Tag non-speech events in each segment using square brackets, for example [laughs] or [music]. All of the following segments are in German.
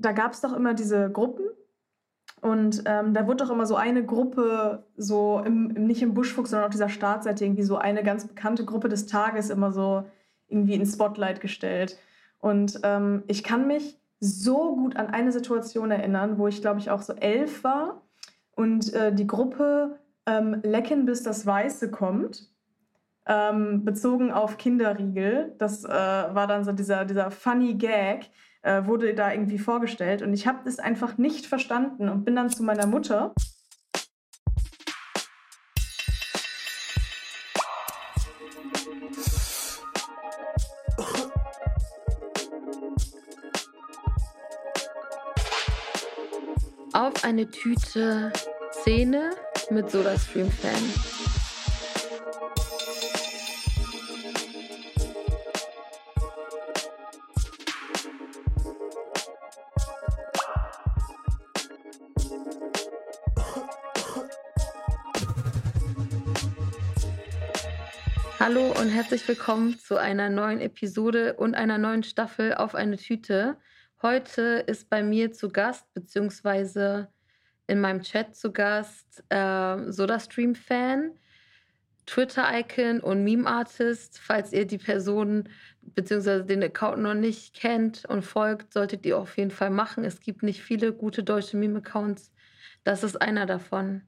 da gab es doch immer diese Gruppen und ähm, da wurde doch immer so eine Gruppe, so im, im, nicht im Buschfuchs, sondern auf dieser Startseite irgendwie so eine ganz bekannte Gruppe des Tages immer so irgendwie ins Spotlight gestellt. Und ähm, ich kann mich so gut an eine Situation erinnern, wo ich, glaube ich, auch so elf war und äh, die Gruppe ähm, Lecken, bis das Weiße kommt, ähm, bezogen auf Kinderriegel. Das äh, war dann so dieser, dieser funny Gag, äh, wurde da irgendwie vorgestellt. Und ich habe das einfach nicht verstanden und bin dann zu meiner Mutter. Auf eine Tüte Szene mit SodaStream-Fan. Und herzlich willkommen zu einer neuen Episode und einer neuen Staffel auf eine Tüte. Heute ist bei mir zu Gast, beziehungsweise in meinem Chat zu Gast, äh, SodaStream-Fan, Twitter-Icon und Meme-Artist. Falls ihr die Person beziehungsweise den Account noch nicht kennt und folgt, solltet ihr auf jeden Fall machen. Es gibt nicht viele gute deutsche Meme-Accounts. Das ist einer davon.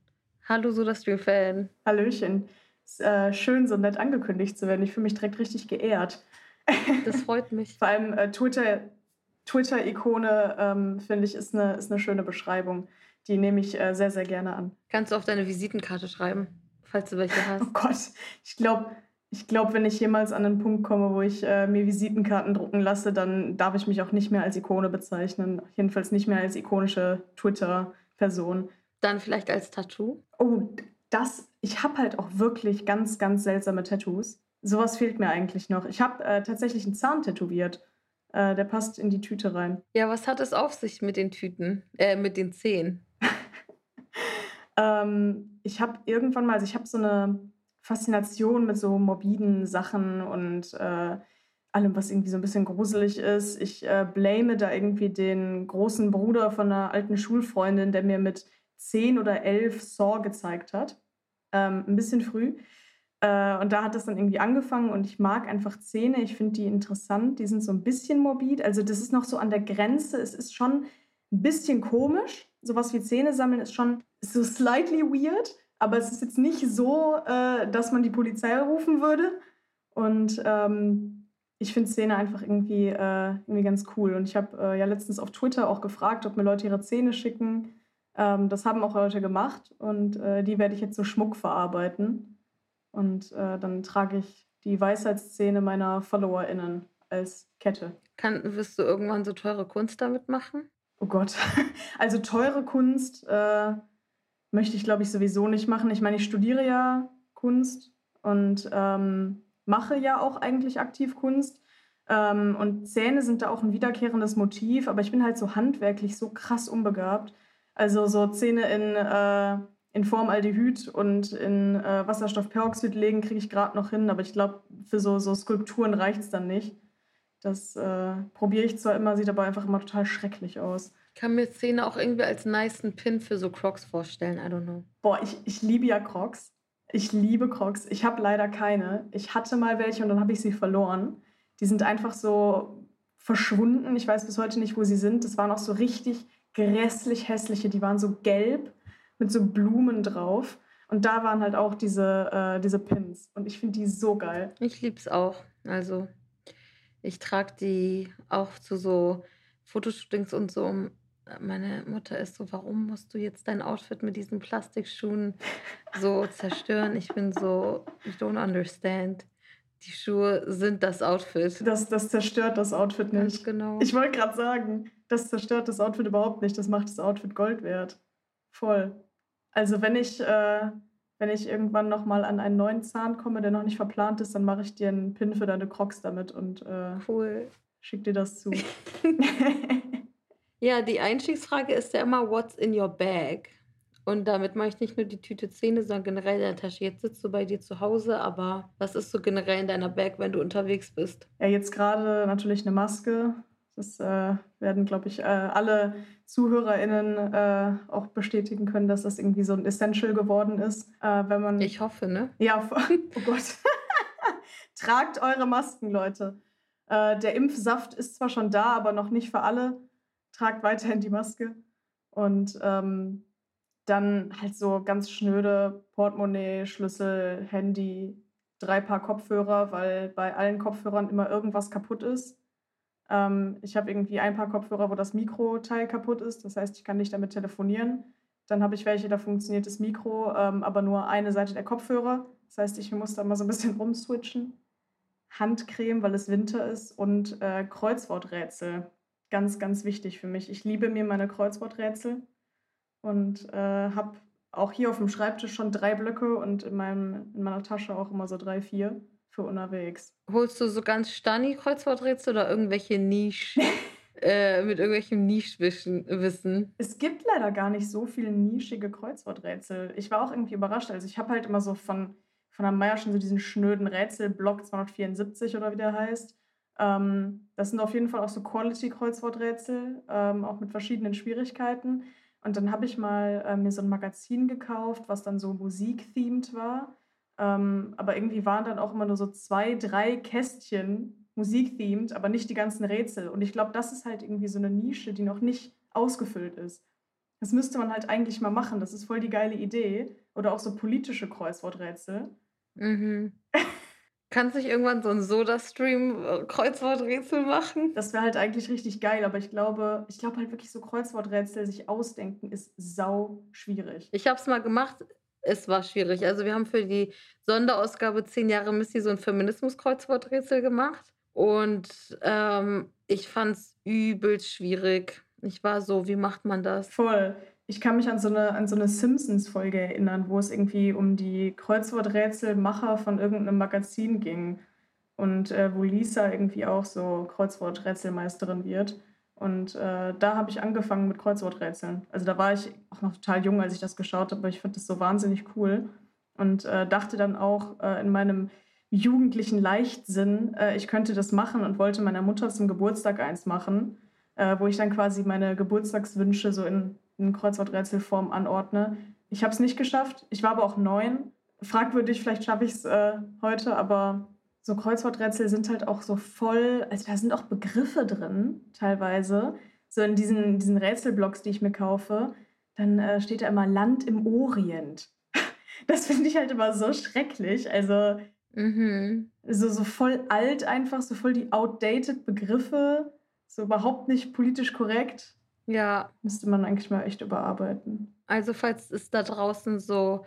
Hallo SodaStream-Fan. Hallöchen äh, schön, so nett angekündigt zu werden. Ich fühle mich direkt richtig geehrt. [laughs] Das freut mich. Vor allem äh, Twitter, Twitter-Ikone, ähm, finde ich, ist eine, ist eine schöne Beschreibung. Die nehme ich äh, sehr, sehr gerne an. Kannst du auf deine Visitenkarte schreiben, falls du welche hast? Oh Gott, ich glaube, ich glaube, wenn ich jemals an einen Punkt komme, wo ich äh, mir Visitenkarten drucken lasse, dann darf ich mich auch nicht mehr als Ikone bezeichnen. Jedenfalls nicht mehr als ikonische Twitter-Person. Dann vielleicht als Tattoo? Oh, das, ich habe halt auch wirklich ganz, ganz seltsame Tattoos. Sowas fehlt mir eigentlich noch. Ich habe äh, tatsächlich einen Zahn tätowiert. Äh, der passt in die Tüte rein. Ja, was hat es auf sich mit den Tüten, äh, mit den Zehen? [laughs] ähm, ich habe irgendwann mal, also ich habe so eine Faszination mit so morbiden Sachen und äh, allem, was irgendwie so ein bisschen gruselig ist. Ich äh, blame da irgendwie den großen Bruder von einer alten Schulfreundin, der mir mit zehn oder elf Saw gezeigt hat ähm, ein bisschen früh. Äh, und da hat das dann irgendwie angefangen und ich mag einfach Zähne. Ich finde die interessant. Die sind so ein bisschen morbid. Also das ist noch so an der Grenze. Es ist schon ein bisschen komisch. Sowas wie Zähne sammeln ist schon so slightly weird. Aber es ist jetzt nicht so, äh, dass man die Polizei rufen würde. Und ähm, ich finde Zähne einfach irgendwie, äh, irgendwie ganz cool. Und ich habe äh, ja letztens auf Twitter auch gefragt, ob mir Leute ihre Zähne schicken. Ähm, das haben auch Leute gemacht und äh, die werde ich jetzt so Schmuck verarbeiten. Und äh, dann trage ich die Weisheitsszene meiner FollowerInnen als Kette. Kann, wirst du irgendwann so teure Kunst damit machen? Oh Gott. [laughs] Also teure Kunst äh, möchte ich, glaube ich, sowieso nicht machen. Ich meine, ich studiere ja Kunst und ähm, mache ja auch eigentlich aktiv Kunst. Ähm, und Zähne sind da auch ein wiederkehrendes Motiv, aber ich bin halt so handwerklich so krass unbegabt, also so Zähne in, äh, in Formaldehyd und in äh, Wasserstoffperoxid legen kriege ich gerade noch hin, aber ich glaube, für so, so Skulpturen reicht es dann nicht. Das äh, probiere ich zwar immer, sieht aber einfach immer total schrecklich aus. Ich kann mir Zähne auch irgendwie als nice Pin für so Crocs vorstellen, I don't know. Boah, ich, ich liebe ja Crocs. Ich liebe Crocs. Ich habe leider keine. Ich hatte mal welche und dann habe ich sie verloren. Die sind einfach so verschwunden. Ich weiß bis heute nicht, wo sie sind. Das waren auch so richtig grässlich hässliche, die waren so gelb mit so Blumen drauf. Und da waren halt auch diese, äh, diese Pins. Und ich finde die so geil. Ich liebe es auch. Also ich trage die auch zu so Fotoshootings und so. Meine Mutter ist so, warum musst du jetzt dein Outfit mit diesen Plastikschuhen so zerstören? Ich bin so, ich don't understand. Die Schuhe sind das Outfit. Das, das zerstört das Outfit nicht. Ganz genau. Ich wollte gerade sagen, das zerstört das Outfit überhaupt nicht. Das macht das Outfit Gold wert. Voll. Also wenn ich, äh, wenn ich irgendwann nochmal an einen neuen Zahn komme, der noch nicht verplant ist, dann mache ich dir einen Pin für deine Crocs damit und äh, cool. schick dir das zu. [laughs] ja, die Einstiegsfrage ist ja immer, what's in your bag? Und damit mache ich nicht nur die Tüte Zähne, sondern generell deine Tasche. Jetzt sitzt du bei dir zu Hause, aber was ist so generell in deiner Bag, wenn du unterwegs bist? Ja, jetzt gerade natürlich eine Maske. Das äh, werden, glaube ich, äh, alle ZuhörerInnen äh, auch bestätigen können, dass das irgendwie so ein Essential geworden ist. Äh, wenn man, ich hoffe, ne? Ja, [laughs] oh Gott. [laughs] Tragt eure Masken, Leute. Äh, der Impfsaft ist zwar schon da, aber noch nicht für alle. Tragt weiterhin die Maske. Und ähm, dann halt so ganz schnöde Portemonnaie, Schlüssel, Handy, drei Paar Kopfhörer, weil bei allen Kopfhörern immer irgendwas kaputt ist. Ähm, ich habe irgendwie ein paar Kopfhörer, wo das Mikroteil kaputt ist. Das heißt, ich kann nicht damit telefonieren. Dann habe ich welche, da funktioniert das Mikro, ähm, aber nur eine Seite der Kopfhörer. Das heißt, ich muss da mal so ein bisschen [laughs] rumswitchen. Handcreme, weil es Winter ist und äh, Kreuzworträtsel. Ganz, ganz wichtig für mich. Ich liebe mir meine Kreuzworträtsel und äh, habe auch hier auf dem Schreibtisch schon drei Blöcke und in, meinem, in meiner Tasche auch immer so drei, vier für unterwegs. Holst du so ganz stunny Kreuzworträtsel oder irgendwelche Nische? [laughs] äh, mit irgendwelchem Nischwissen. Es gibt leider gar nicht so viele nischige Kreuzworträtsel. Ich war auch irgendwie überrascht. Also ich habe halt immer so von, von der Meier schon so diesen schnöden Rätselblock 274 oder wie der heißt. Ähm, das sind auf jeden Fall auch so Quality-Kreuzworträtsel, ähm, auch mit verschiedenen Schwierigkeiten. Und dann habe ich mal äh, mir so ein Magazin gekauft, was dann so Musik-themed war. Ähm, aber irgendwie waren dann auch immer nur so zwei, drei Kästchen Musik-themed, aber nicht die ganzen Rätsel. Und ich glaube, das ist halt irgendwie so eine Nische, die noch nicht ausgefüllt ist. Das müsste man halt eigentlich mal machen. Das ist voll die geile Idee. Oder auch so politische Kreuzworträtsel. Mhm. [laughs] Kannst du nicht irgendwann so ein Soda-Stream-Kreuzworträtsel machen? Das wäre halt eigentlich richtig geil, aber ich glaube, ich glaube halt wirklich so Kreuzworträtsel sich ausdenken ist sau schwierig. Ich habe es mal gemacht, es war schwierig. Also wir haben für die Sonderausgabe 10 Jahre Missy so ein Feminismus-Kreuzworträtsel gemacht und ähm, ich fand es übelst schwierig. Ich war so, wie macht man das? Voll. Ich kann mich an so eine, an so eine Simpsons-Folge erinnern, wo es irgendwie um die Kreuzworträtselmacher von irgendeinem Magazin ging. Und äh, wo Lisa irgendwie auch so Kreuzworträtselmeisterin wird. Und äh, da habe ich angefangen mit Kreuzworträtseln. Also da war ich auch noch total jung, als ich das geschaut habe, aber ich fand das so wahnsinnig cool. Und äh, dachte dann auch äh, in meinem jugendlichen Leichtsinn, äh, ich könnte das machen und wollte meiner Mutter zum Geburtstag eins machen, äh, wo ich dann quasi meine Geburtstagswünsche so in in Kreuzworträtselform anordne. Ich habe es nicht geschafft. Ich war aber auch neun. Fragwürdig, vielleicht schaffe ich es äh, heute, aber so Kreuzworträtsel sind halt auch so voll, also da sind auch Begriffe drin, teilweise. So in diesen, diesen Rätselblocks, die ich mir kaufe, dann äh, steht da immer Land im Orient. [laughs] Das finde ich halt immer so schrecklich. Also mhm. so, so voll alt einfach, so voll die outdated Begriffe, so überhaupt nicht politisch korrekt. Ja. Müsste man eigentlich mal echt überarbeiten. Also, falls es da draußen so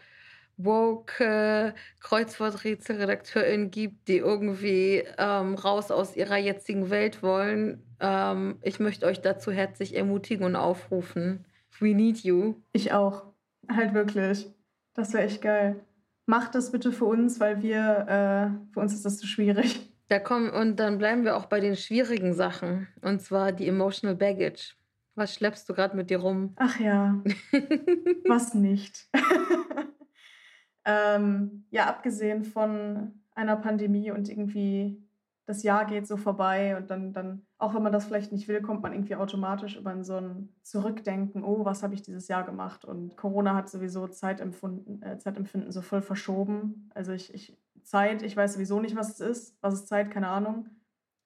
woke KreuzworträtselredakteurInnen gibt, die irgendwie ähm, raus aus ihrer jetzigen Welt wollen, ähm, ich möchte euch dazu herzlich ermutigen und aufrufen. We need you. Ich auch. Halt wirklich. Das wäre echt geil. Macht das bitte für uns, weil wir, äh, für uns ist das zu schwierig. Da kommen, und dann bleiben wir auch bei den schwierigen Sachen. Und zwar die Emotional Baggage. Was schleppst du gerade mit dir rum? Ach ja, [laughs] was nicht. [laughs] ähm, ja, abgesehen von einer Pandemie und irgendwie das Jahr geht so vorbei und dann, dann, auch wenn man das vielleicht nicht will, kommt man irgendwie automatisch über so ein Zurückdenken, oh, was habe ich dieses Jahr gemacht? Und Corona hat sowieso Zeitempfinden, äh, Zeitempfinden so voll verschoben. Also ich, ich, Zeit, ich weiß sowieso nicht, was es ist. Was ist Zeit? Keine Ahnung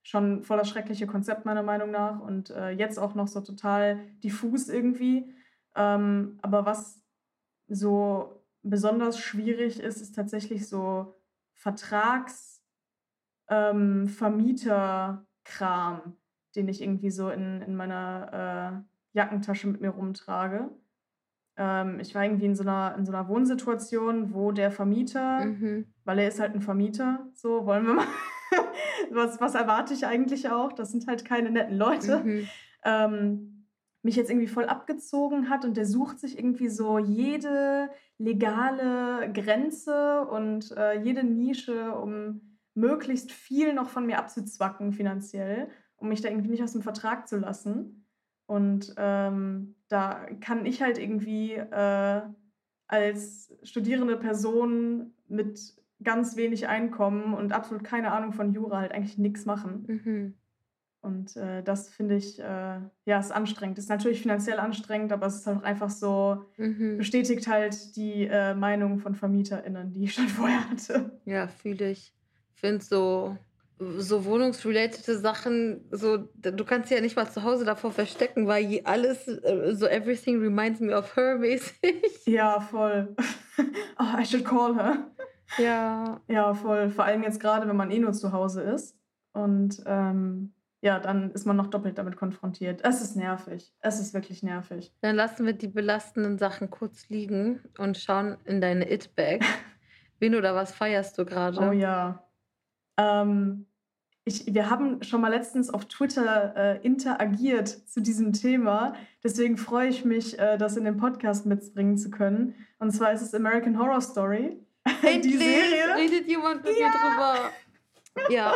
schon voll das schreckliche Konzept meiner Meinung nach und äh, jetzt auch noch so total diffus irgendwie. Ähm, aber was so besonders schwierig ist, ist tatsächlich so Vertrags, ähm, den ich irgendwie so in, in meiner äh, Jackentasche mit mir rumtrage. Ähm, ich war irgendwie in so, einer, in so einer Wohnsituation, wo der Vermieter, mhm. weil er ist halt ein Vermieter, so wollen wir mal was, was erwarte ich eigentlich auch? Das sind halt keine netten Leute. Mhm. Ähm, mich jetzt irgendwie voll abgezogen hat und der sucht sich irgendwie so jede legale Grenze und äh, jede Nische, um möglichst viel noch von mir abzuzwacken finanziell, um mich da irgendwie nicht aus dem Vertrag zu lassen. Und ähm, da kann ich halt irgendwie äh, als studierende Person mit ganz wenig Einkommen und absolut keine Ahnung von Jura halt eigentlich nichts machen. Mhm. Und äh, das finde ich, äh, ja, ist anstrengend. Ist natürlich finanziell anstrengend, aber es ist halt einfach so, Mhm. bestätigt halt die äh, Meinung von VermieterInnen, die ich schon [laughs] vorher hatte. Ja, fühle ich. Ich finde so, so wohnungsrelatede Sachen, so, du kannst dich ja nicht mal zu Hause davor verstecken, weil alles, äh, so everything reminds me of her mäßig. Ja, voll. [laughs] oh, I should call her. Ja, Ja, voll. Vor allem jetzt gerade, wenn man eh nur zu Hause ist. Und ähm, ja, dann ist man noch doppelt damit konfrontiert. Es ist nervig. Es ist wirklich nervig. dann lassen wir die belastenden Sachen kurz liegen und schauen in deine It-Bag. [laughs] Wen oder was feierst du gerade? Oh ja. Ähm, ich, wir haben schon mal letztens auf Twitter äh, interagiert zu diesem Thema. Deswegen freue ich mich, äh, das in den Podcast mitbringen zu können. Und zwar ist es American Horror Story. [laughs] Endlich Die Serie. redet jemand mit mir drüber. Ja,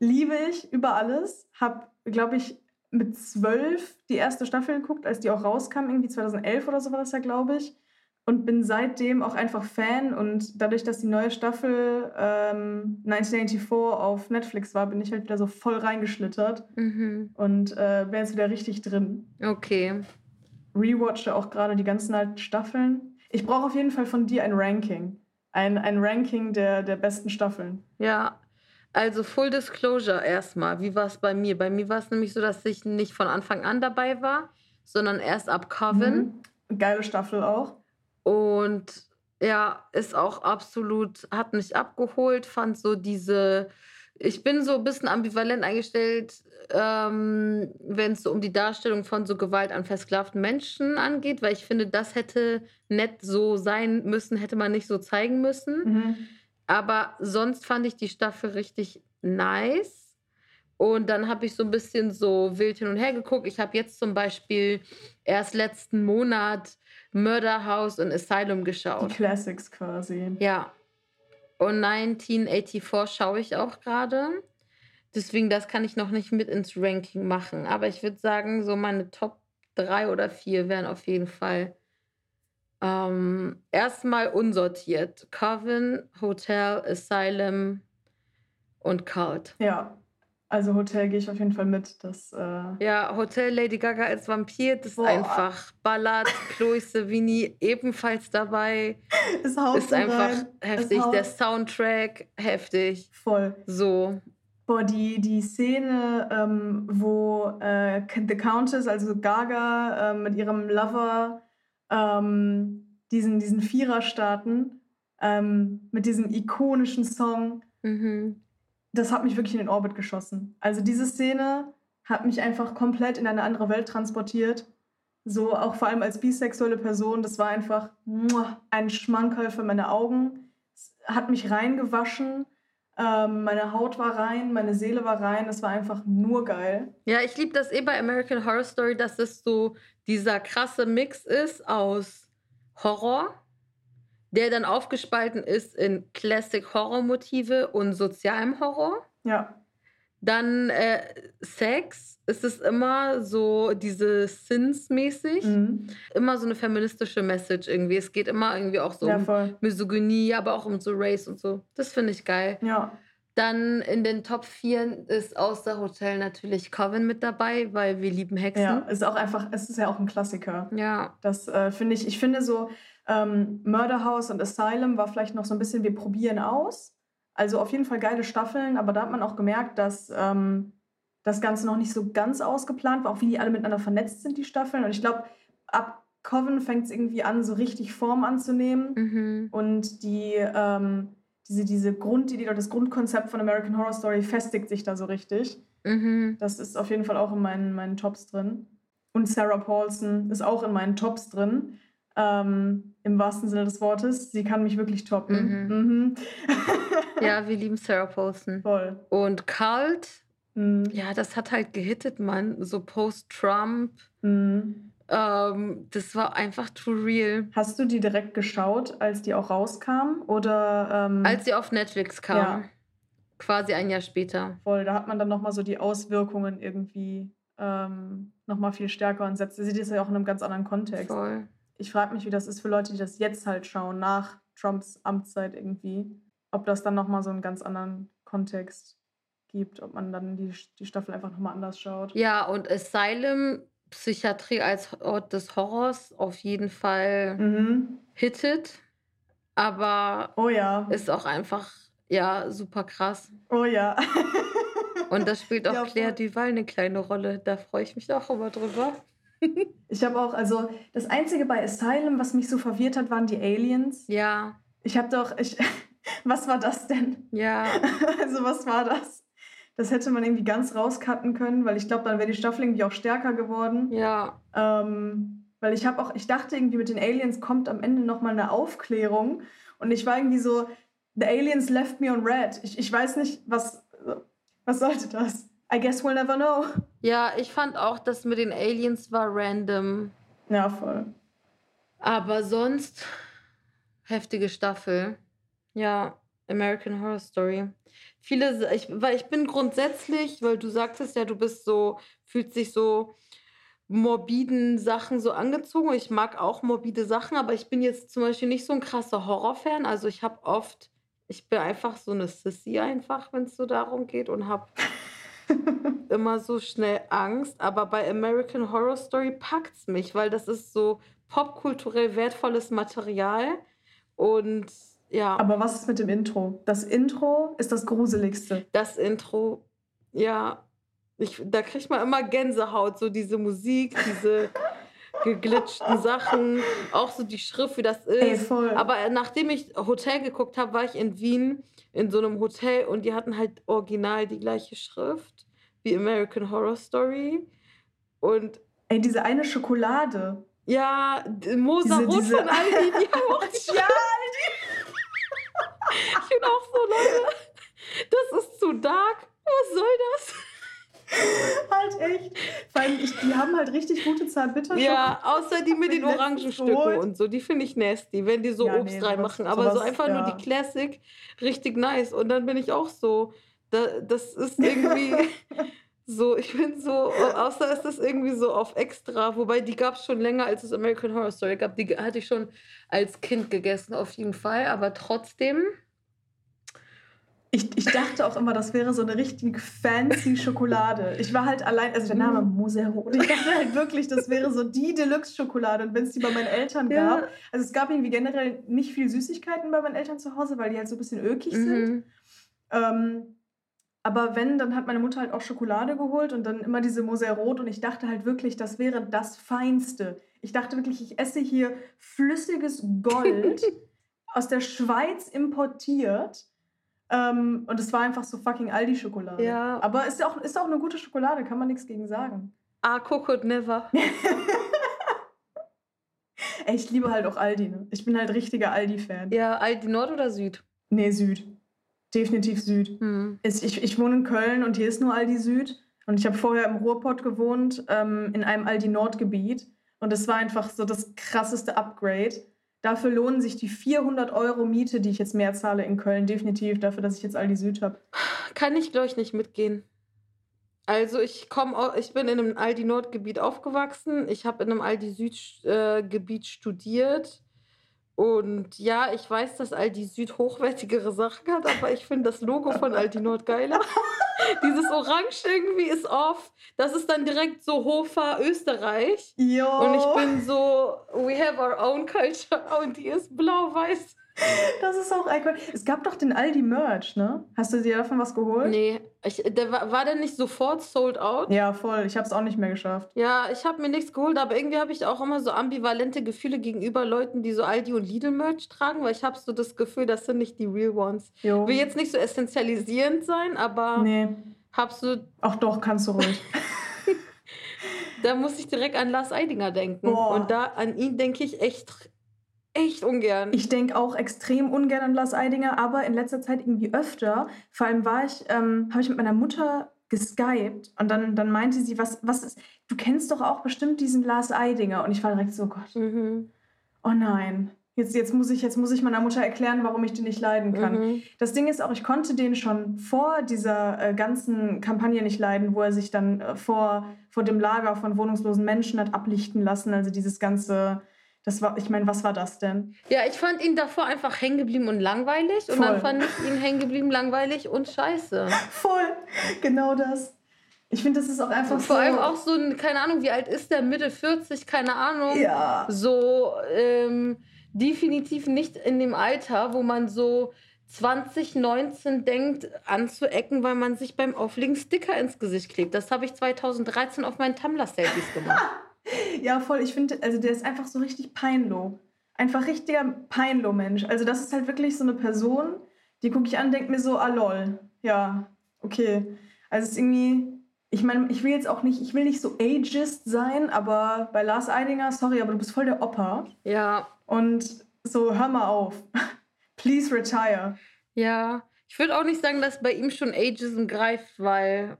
Liebe ich über alles. Hab, glaube ich, mit zwölf die erste Staffel geguckt, als die auch rauskam, irgendwie 2011 oder so war das ja, glaube ich. Und bin seitdem auch einfach Fan. Und dadurch, dass die neue Staffel ähm, 1984 auf Netflix war, bin ich halt wieder so voll reingeschlittert mhm. und äh, bin jetzt wieder richtig drin. okay. Rewatche auch gerade die ganzen alten Staffeln. Ich brauche auf jeden Fall von dir ein Ranking. Ein, ein Ranking der, der besten Staffeln. Ja, also Full Disclosure erstmal. Wie war es bei mir? Bei mir war es nämlich so, dass ich nicht von Anfang an dabei war, sondern erst ab Coven. Mhm. Geile Staffel auch. Und ja, ist auch absolut, hat mich abgeholt, fand so diese, ich bin so ein bisschen ambivalent eingestellt, ähm, wenn es so um die Darstellung von so Gewalt an versklavten Menschen angeht, weil ich finde, das hätte nett so sein müssen, hätte man nicht so zeigen müssen. Mhm. Aber sonst fand ich die Staffel richtig nice. Und dann habe ich so ein bisschen so wild hin und her geguckt. Ich habe jetzt zum Beispiel erst letzten Monat Murder House und Asylum Die geschaut. Classics quasi. Ja. Und 1984 schaue ich auch gerade. Deswegen, das kann ich noch nicht mit ins Ranking machen. Aber ich würde sagen, so meine Top 3 oder 4 wären auf jeden Fall ähm, erstmal unsortiert. Coven, Hotel, Asylum und Cult. Ja, also Hotel gehe ich auf jeden Fall mit. Das, äh, Ja, Hotel Lady Gaga als Vampir, das ist Boah. einfach Ballad. Chloe Sevigny ebenfalls dabei. es haut Ist einfach rein. heftig. Der Soundtrack, heftig. voll. So. Boah, die, die Szene, ähm, wo äh, The Countess, also Gaga, ähm, mit ihrem Lover ähm, diesen, diesen Vierer starten, ähm, mit diesem ikonischen Song, Mhm. das hat mich wirklich in den Orbit geschossen. Also diese Szene hat mich einfach komplett in eine andere Welt transportiert. So auch vor allem als bisexuelle Person, das war einfach muah, ein Schmankerl für meine Augen. Es hat mich reingewaschen. Ähm, meine Haut war rein, meine Seele war rein. Es war einfach nur geil. Ja, ich liebe das eh bei American Horror Story, dass es so dieser krasse Mix ist aus Horror, der dann aufgespalten ist in Classic Horror Motive und sozialem Horror. Ja, Dann äh, Sex. Es ist immer so diese Sins-mäßig. mhm. Immer so eine feministische Message irgendwie. Es geht immer irgendwie auch so ja um voll. Misogynie, aber auch um so Race und so. Das finde ich geil. Ja, Dann in den Top 4 ist außer Hotel natürlich Coven mit dabei, weil wir lieben Hexen. ja, ist auch einfach, es ist ja auch ein Klassiker. Ja, Das äh, finde ich, ich finde so, ähm, Murder House und Asylum war vielleicht noch so ein bisschen, wir probieren aus. Also auf jeden Fall geile Staffeln, aber da hat man auch gemerkt, dass ähm, das Ganze noch nicht so ganz ausgeplant war, auch wie die alle miteinander vernetzt sind, die Staffeln. Und ich glaube, ab Coven fängt es irgendwie an, so richtig Form anzunehmen. mhm. Und die, ähm, diese, diese Grundidee oder das Grundkonzept von American Horror Story festigt sich da so richtig. Mhm. Das ist auf jeden Fall auch in meinen, meinen Tops drin. Und Sarah Paulson ist auch in meinen Tops drin. Ähm, Im wahrsten Sinne des Wortes. Sie kann mich wirklich toppen. Mhm. [laughs] ja, wir lieben Sarah Paulson. Voll. Und Cult, Mhm. ja, das hat halt gehittet, Mann. So Post-Trump. Mhm. Ähm, das war einfach too real. Hast du die direkt geschaut, als die auch rauskam? Oder ähm, Als sie auf Netflix kam. Ja. Quasi ein Jahr später. voll, da hat man dann nochmal so die Auswirkungen irgendwie ähm, nochmal viel stärker und setzt. Sieht das ja auch in einem ganz anderen Kontext. Voll. Ich frage mich, wie das ist für Leute, die das jetzt halt schauen, nach Trumps Amtszeit irgendwie. Ob das dann nochmal so einen ganz anderen Kontext gibt, ob man dann die, die Staffel einfach nochmal anders schaut. Ja, und Asylum, Psychiatrie als Ort des Horrors, auf jeden Fall Mhm. hittet. Aber Oh ja. ist auch einfach, ja, super krass. Oh ja. Und da spielt [laughs] auch Ja, Claire. Duval eine kleine Rolle. Da freue ich mich auch immer drüber. [laughs] Ich habe auch, also das Einzige bei Asylum, was mich so verwirrt hat, waren die Aliens. Ja, Ich habe doch, ich, [laughs] was war das denn? ja, [laughs] Also was war das? Das hätte man irgendwie ganz rauscutten können, weil ich glaube, dann wäre die Staffel irgendwie auch stärker geworden. ja. Ähm, weil ich habe auch, ich dachte irgendwie mit den Aliens kommt am Ende nochmal eine Aufklärung und ich war irgendwie so, the aliens left me on red. Ich, ich weiß nicht, was, was sollte das? I guess we'll never know. Ja, ich fand auch, das mit den Aliens war random. Ja, voll. Aber sonst heftige Staffel. Ja, American Horror Story. Viele, ich, weil ich bin grundsätzlich, weil du sagtest ja, du bist so, fühlst dich so morbiden Sachen so angezogen. Ich mag auch morbide Sachen, aber ich bin jetzt zum Beispiel nicht so ein krasser Horrorfan. Also ich habe oft, ich bin einfach so eine Sissy einfach, wenn es so darum geht und habe [laughs] immer so schnell Angst. Aber bei American Horror Story packt es mich, weil das ist so popkulturell wertvolles Material. Und ja, Aber was ist mit dem Intro? Das Intro ist das Gruseligste. das Intro, ja, ich, da kriegt man immer Gänsehaut, so diese Musik, diese [laughs] geglitschten Sachen, auch so die Schrift, wie das Ey, ist. voll. Aber nachdem ich Hotel geguckt habe, war ich in Wien in so einem Hotel und die hatten halt original die gleiche Schrift wie American Horror Story. Und Ey, diese eine Schokolade. ja, Moser Diese- Rot diese- von Aldi, die [laughs] haben auch die Ja, Ich bin auch so, Leute, das ist zu dark. Was soll das? [laughs] halt echt. Vor allem, ich, die haben halt richtig gute Zartbitterschokolade. Ja, außer die mit den Orangenstücken und so. Die finde ich nasty, wenn die so Ja, Obst nee, reinmachen. Aber so sowas, einfach nur ja. die Classic, richtig nice. Und dann bin ich auch so, da, das ist irgendwie [laughs] so, ich bin so, außer ist das irgendwie so auf extra. Wobei die gab es schon länger, als es American Horror Story gab. Die hatte ich schon als Kind gegessen, auf jeden Fall. Aber trotzdem, Ich, ich dachte auch immer, das wäre so eine richtig fancy Schokolade. Ich war halt allein, also der Name Mhm. Moserot. Ich dachte halt wirklich, das wäre so die Deluxe-Schokolade. Und wenn es die bei meinen Eltern Ja. gab, also es gab irgendwie generell nicht viel Süßigkeiten bei meinen Eltern zu Hause, weil die halt so ein bisschen ökig sind. mhm. Ähm, aber wenn, dann hat meine Mutter halt auch Schokolade geholt und dann immer diese Moserot und ich dachte halt wirklich, das wäre das Feinste. Ich dachte wirklich, ich esse hier flüssiges Gold [laughs] aus der Schweiz importiert. Ähm, und es war einfach so fucking Aldi-Schokolade. Ja. Aber ist ja auch, ist auch eine gute Schokolade, kann man nichts gegen sagen. Ah, Coconut Never. [laughs] Ey, ich liebe halt auch Aldi, ne? Ich bin halt richtiger Aldi-Fan. Ja, Aldi Nord oder Süd? Nee, Süd. Definitiv Süd. Hm. Ist- Ich, ich wohne in Köln und hier ist nur Aldi Süd. Und ich habe vorher im Ruhrpott gewohnt, ähm, in einem Aldi Nordgebiet. Und es war einfach so das krasseste Upgrade. Dafür lohnen sich die 400 Euro Miete, die ich jetzt mehr zahle in Köln, definitiv dafür, dass ich jetzt Aldi Süd habe. Kann ich, glaube ich, nicht mitgehen. Also ich komme, ich bin in einem Aldi Nordgebiet aufgewachsen. Ich habe in einem Aldi Südgebiet äh, studiert. Und ja, ich weiß, dass Aldi Süd hochwertigere Sachen hat, aber ich finde das Logo von Aldi Nord geiler. [laughs] Dieses Orange irgendwie ist off. Das ist dann direkt so Hofer Österreich. Jo. Und ich bin so, we have our own culture. Und die ist blau-weiß. Das ist auch icon. Es gab doch den Aldi Merch, ne? Hast du dir davon was geholt? Nee, ich, der war, war der nicht sofort sold out? Ja, voll. Ich habe es auch nicht mehr geschafft. Ja, ich habe mir nichts geholt, aber irgendwie habe ich auch immer so ambivalente Gefühle gegenüber Leuten, die so Aldi und Lidl Merch tragen, weil ich habe so das Gefühl, das sind nicht die real ones. Jo. Will jetzt nicht so essentialisierend sein, aber Nee. hab so, Ach doch, kannst du ruhig. [laughs] [laughs] da muss ich direkt an Lars Eidinger denken. Boah. Und da an ihn denke ich echt, echt ungern. Ich denke auch extrem ungern an Lars Eidinger, aber in letzter Zeit irgendwie öfter. Vor allem war ich, ähm, habe ich mit meiner Mutter geskypt und dann, dann meinte sie, was, was ist, du kennst doch auch bestimmt diesen Lars Eidinger. Und ich war direkt so, Gott, mhm. oh nein. Jetzt, jetzt, muss ich, jetzt muss ich meiner Mutter erklären, warum ich den nicht leiden kann. Mhm. Das Ding ist auch, ich konnte den schon vor dieser äh, ganzen Kampagne nicht leiden, wo er sich dann äh, vor, vor dem Lager von wohnungslosen Menschen hat ablichten lassen. Also dieses ganze, Das war, ich meine, was war das denn? Ja, ich fand ihn davor einfach hängen geblieben und langweilig. Und dann fand ich ihn hängen geblieben, langweilig und scheiße. [laughs] Voll, genau das. Ich finde, das ist auch einfach und vor so. Vor allem auch so, keine Ahnung, wie alt ist der? Mitte 40, keine Ahnung. Ja. So ähm, definitiv nicht in dem Alter, wo man so 2019 denkt, anzuecken, weil man sich beim Auflegen Sticker ins Gesicht klebt. Das habe ich 2013 auf meinen Tumblr-Selfies gemacht. [laughs] ja, voll. Ich finde, also der ist einfach so richtig peinloh. Einfach richtiger Peinloh-Mensch. Also das ist halt wirklich so eine Person, die gucke ich an und denke mir so, ah lol. Ja, okay. Also es ist irgendwie, ich meine, ich will jetzt auch nicht, ich will nicht so ageist sein, aber bei Lars Eidinger, sorry, aber du bist voll der Opa. Ja. Und so, hör mal auf. [laughs] Please retire. Ja, ich würde auch nicht sagen, dass bei ihm schon Ageism greift, weil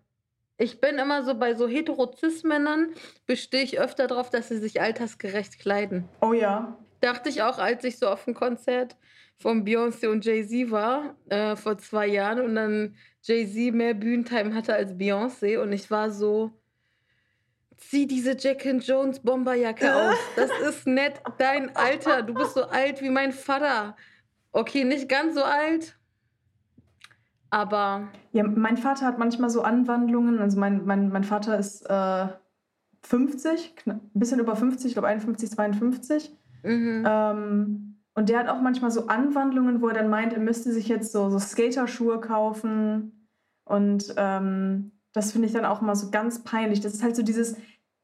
ich bin immer so bei so hetero-cis-Männern bestehe ich öfter darauf, dass sie sich altersgerecht kleiden. Oh ja. Dachte ich auch, als ich so auf dem Konzert von Beyoncé und Jay-Z war, äh, vor zwei Jahren und dann Jay-Z mehr Bühnentime hatte als Beyoncé und ich war so, zieh diese Jack and Jones Bomberjacke [laughs] aus. Das ist nett dein Alter. Du bist so alt wie mein Vater. Okay, nicht ganz so alt, aber. Ja, mein Vater hat manchmal so Anwandlungen. Also mein, mein, mein Vater ist äh, 50, ein bisschen über 50, ich glaube 51, 52. Mhm. Ähm, und der hat auch manchmal so Anwandlungen, wo er dann meint, er müsste sich jetzt so, so Skaterschuhe kaufen. Und ähm, das finde ich dann auch mal so ganz peinlich. Das ist halt so dieses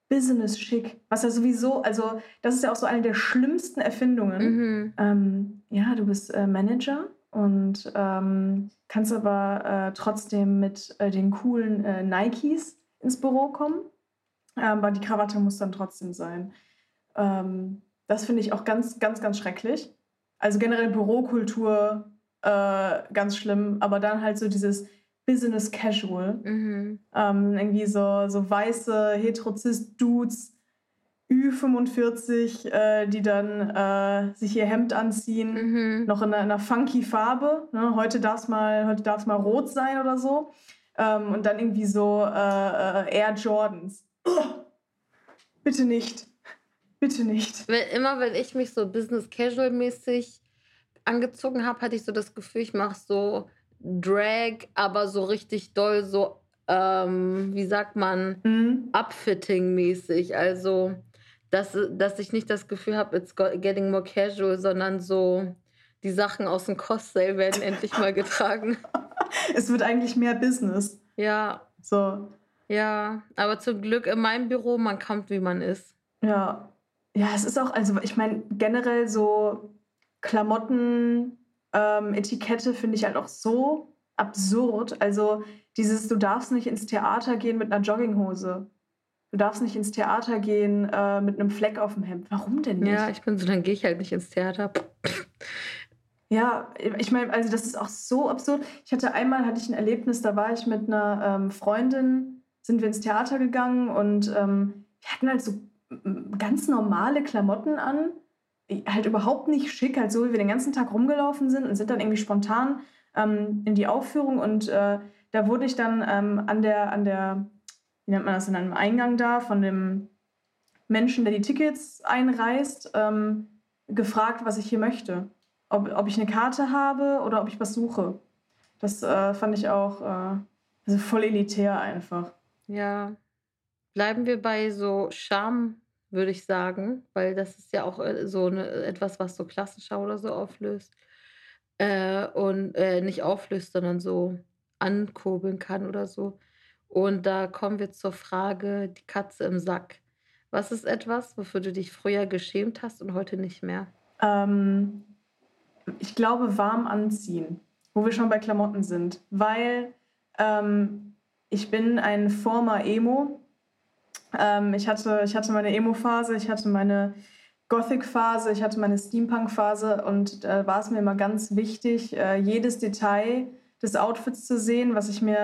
Business-Schick, was ja sowieso, also das ist ja auch so eine der schlimmsten Erfindungen. Mhm. Ähm, ja, du bist äh, Manager und ähm, kannst aber äh, trotzdem mit äh, den coolen äh, Nikes ins Büro kommen. aber die Krawatte muss dann trotzdem sein. Ähm, das finde ich auch ganz, ganz, ganz schrecklich. Also generell Bürokultur äh, ganz schlimm, aber dann halt so dieses Business Casual. Mhm. Ähm, irgendwie so, so weiße Heterozist-Dudes, Ü45, äh, die dann äh, sich ihr Hemd anziehen, mhm. noch in einer, in einer, funky Farbe. Ne? Heute darf es mal, mal rot sein oder so. Ähm, und dann irgendwie so äh, äh Air Jordans. Oh, bitte nicht. Bitte nicht. Weil immer, wenn ich mich so Business Casual mäßig angezogen habe, hatte ich so das Gefühl, ich mache so Drag, aber so richtig doll, so, ähm, wie sagt man, mhm. Upfitting-mäßig. Also, dass, dass ich nicht das Gefühl habe, it's getting more casual, sondern so, die Sachen aus dem Cost-Sale werden endlich mal getragen. [laughs] es wird eigentlich mehr Business. Ja. So. Ja, aber zum Glück in meinem Büro, man kommt, wie man ist. Ja. Ja, es ist auch, also ich meine, generell so Klamotten ähm, Etikette finde ich halt auch so absurd. Also dieses, du darfst nicht ins Theater gehen mit einer Jogginghose. Du darfst nicht ins Theater gehen äh, mit einem Fleck auf dem Hemd. Warum denn nicht? Ja, ich bin so, dann gehe ich halt nicht ins Theater. Ja, ich meine, also das ist auch so absurd. Ich hatte einmal hatte ich ein Erlebnis, da war ich mit einer ähm, Freundin, sind wir ins Theater gegangen und ähm, wir hatten halt so ganz normale Klamotten an halt überhaupt nicht schick, halt so wie wir den ganzen Tag rumgelaufen sind und sind dann irgendwie spontan ähm, in die Aufführung und äh, da wurde ich dann ähm, an der, an der, wie nennt man das, in einem Eingang da von dem Menschen, der die Tickets einreißt, ähm, gefragt, was ich hier möchte. Ob, ob ich eine Karte habe oder ob ich was suche. Das äh, fand ich auch äh, also voll elitär einfach. Ja. Bleiben wir bei so Scham würde ich sagen, weil das ist ja auch äh, so 'ne etwas, was so Klassenschau oder so auflöst. Äh, und äh, nicht auflöst, sondern so ankurbeln kann oder so. Und da kommen wir zur Frage, die Katze im Sack. Was ist etwas, wofür du dich früher geschämt hast und heute nicht mehr? Ähm, ich glaube, warm anziehen, wo wir schon bei Klamotten sind, weil ähm, ich bin ein former Emo ähm, ich, hatte, ich hatte meine Emo-Phase, ich hatte meine Gothic-Phase, ich hatte meine Steampunk-Phase und da äh, war es mir immer ganz wichtig, äh, jedes Detail des Outfits zu sehen, was ich mir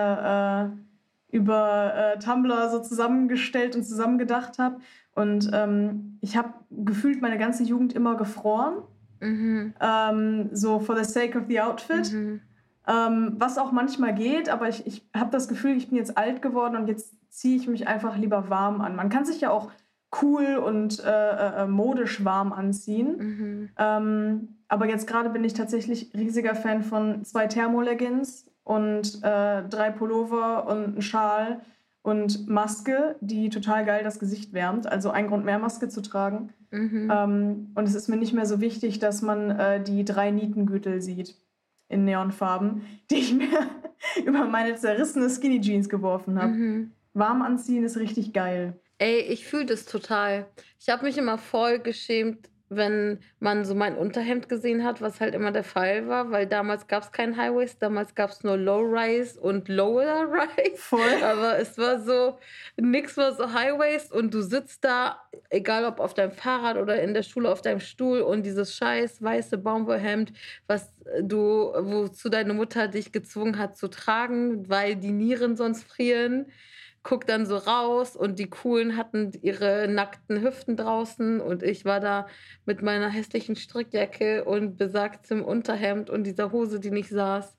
äh, über äh, Tumblr so zusammengestellt und zusammengedacht habe. Und ähm, ich habe gefühlt meine ganze Jugend immer gefroren. Mhm. Ähm, so for the sake of the outfit. Mhm. Ähm, was auch manchmal geht, aber ich, ich habe das Gefühl, ich bin jetzt alt geworden und jetzt ziehe ich mich einfach lieber warm an. Man kann sich ja auch cool und äh, äh, modisch warm anziehen. Mhm. Ähm, aber jetzt gerade bin ich tatsächlich riesiger Fan von zwei Thermoleggings und äh, drei Pullover und ein Schal und Maske, die total geil das Gesicht wärmt. Also ein Grund mehr Maske zu tragen. Mhm. Ähm, und es ist mir nicht mehr so wichtig, dass man äh, die drei Nietengürtel sieht in Neonfarben, [laughs] die ich mir [laughs] über meine zerrissene Skinny Jeans geworfen habe. Mhm. Warm anziehen ist richtig geil. Ey, ich fühle das total. Ich habe mich immer voll geschämt, wenn man so mein Unterhemd gesehen hat, was halt immer der Fall war, weil damals gab es keinen Highways, damals gab es nur Low-Rise und Lower-Rise. Voll. [laughs] Aber es war so, nix war so Highways und du sitzt da, egal ob auf deinem Fahrrad oder in der Schule auf deinem Stuhl und dieses scheiß weiße Baumwollhemd, was du, wozu deine Mutter dich gezwungen hat zu tragen, weil die Nieren sonst frieren guck dann so raus und die Coolen hatten ihre nackten Hüften draußen und ich war da mit meiner hässlichen Strickjacke und besagtem Unterhemd und dieser Hose, die nicht saß.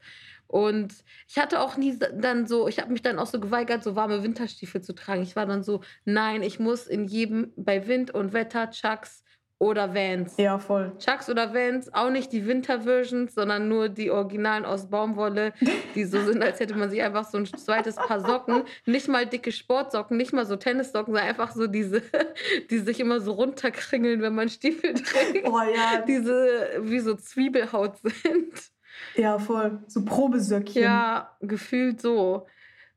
Und ich hatte auch nie dann so, ich habe mich dann auch so geweigert, so warme Winterstiefel zu tragen. Ich war dann so, nein, ich muss in jedem, bei Wind und Wetter, Chucks, oder Vans. Ja, voll. Chucks oder Vans, auch nicht die Winter-Versions, sondern nur die Originalen aus Baumwolle, die so sind, als hätte man sich einfach so ein zweites Paar Socken, nicht mal dicke Sportsocken, nicht mal so Tennissocken, sondern einfach so diese, [laughs] die sich immer so runterkringeln, wenn man Stiefel trägt. Oh ja. Diese wie so Zwiebelhaut sind. Ja, voll. So Probesöckchen. Ja, gefühlt so.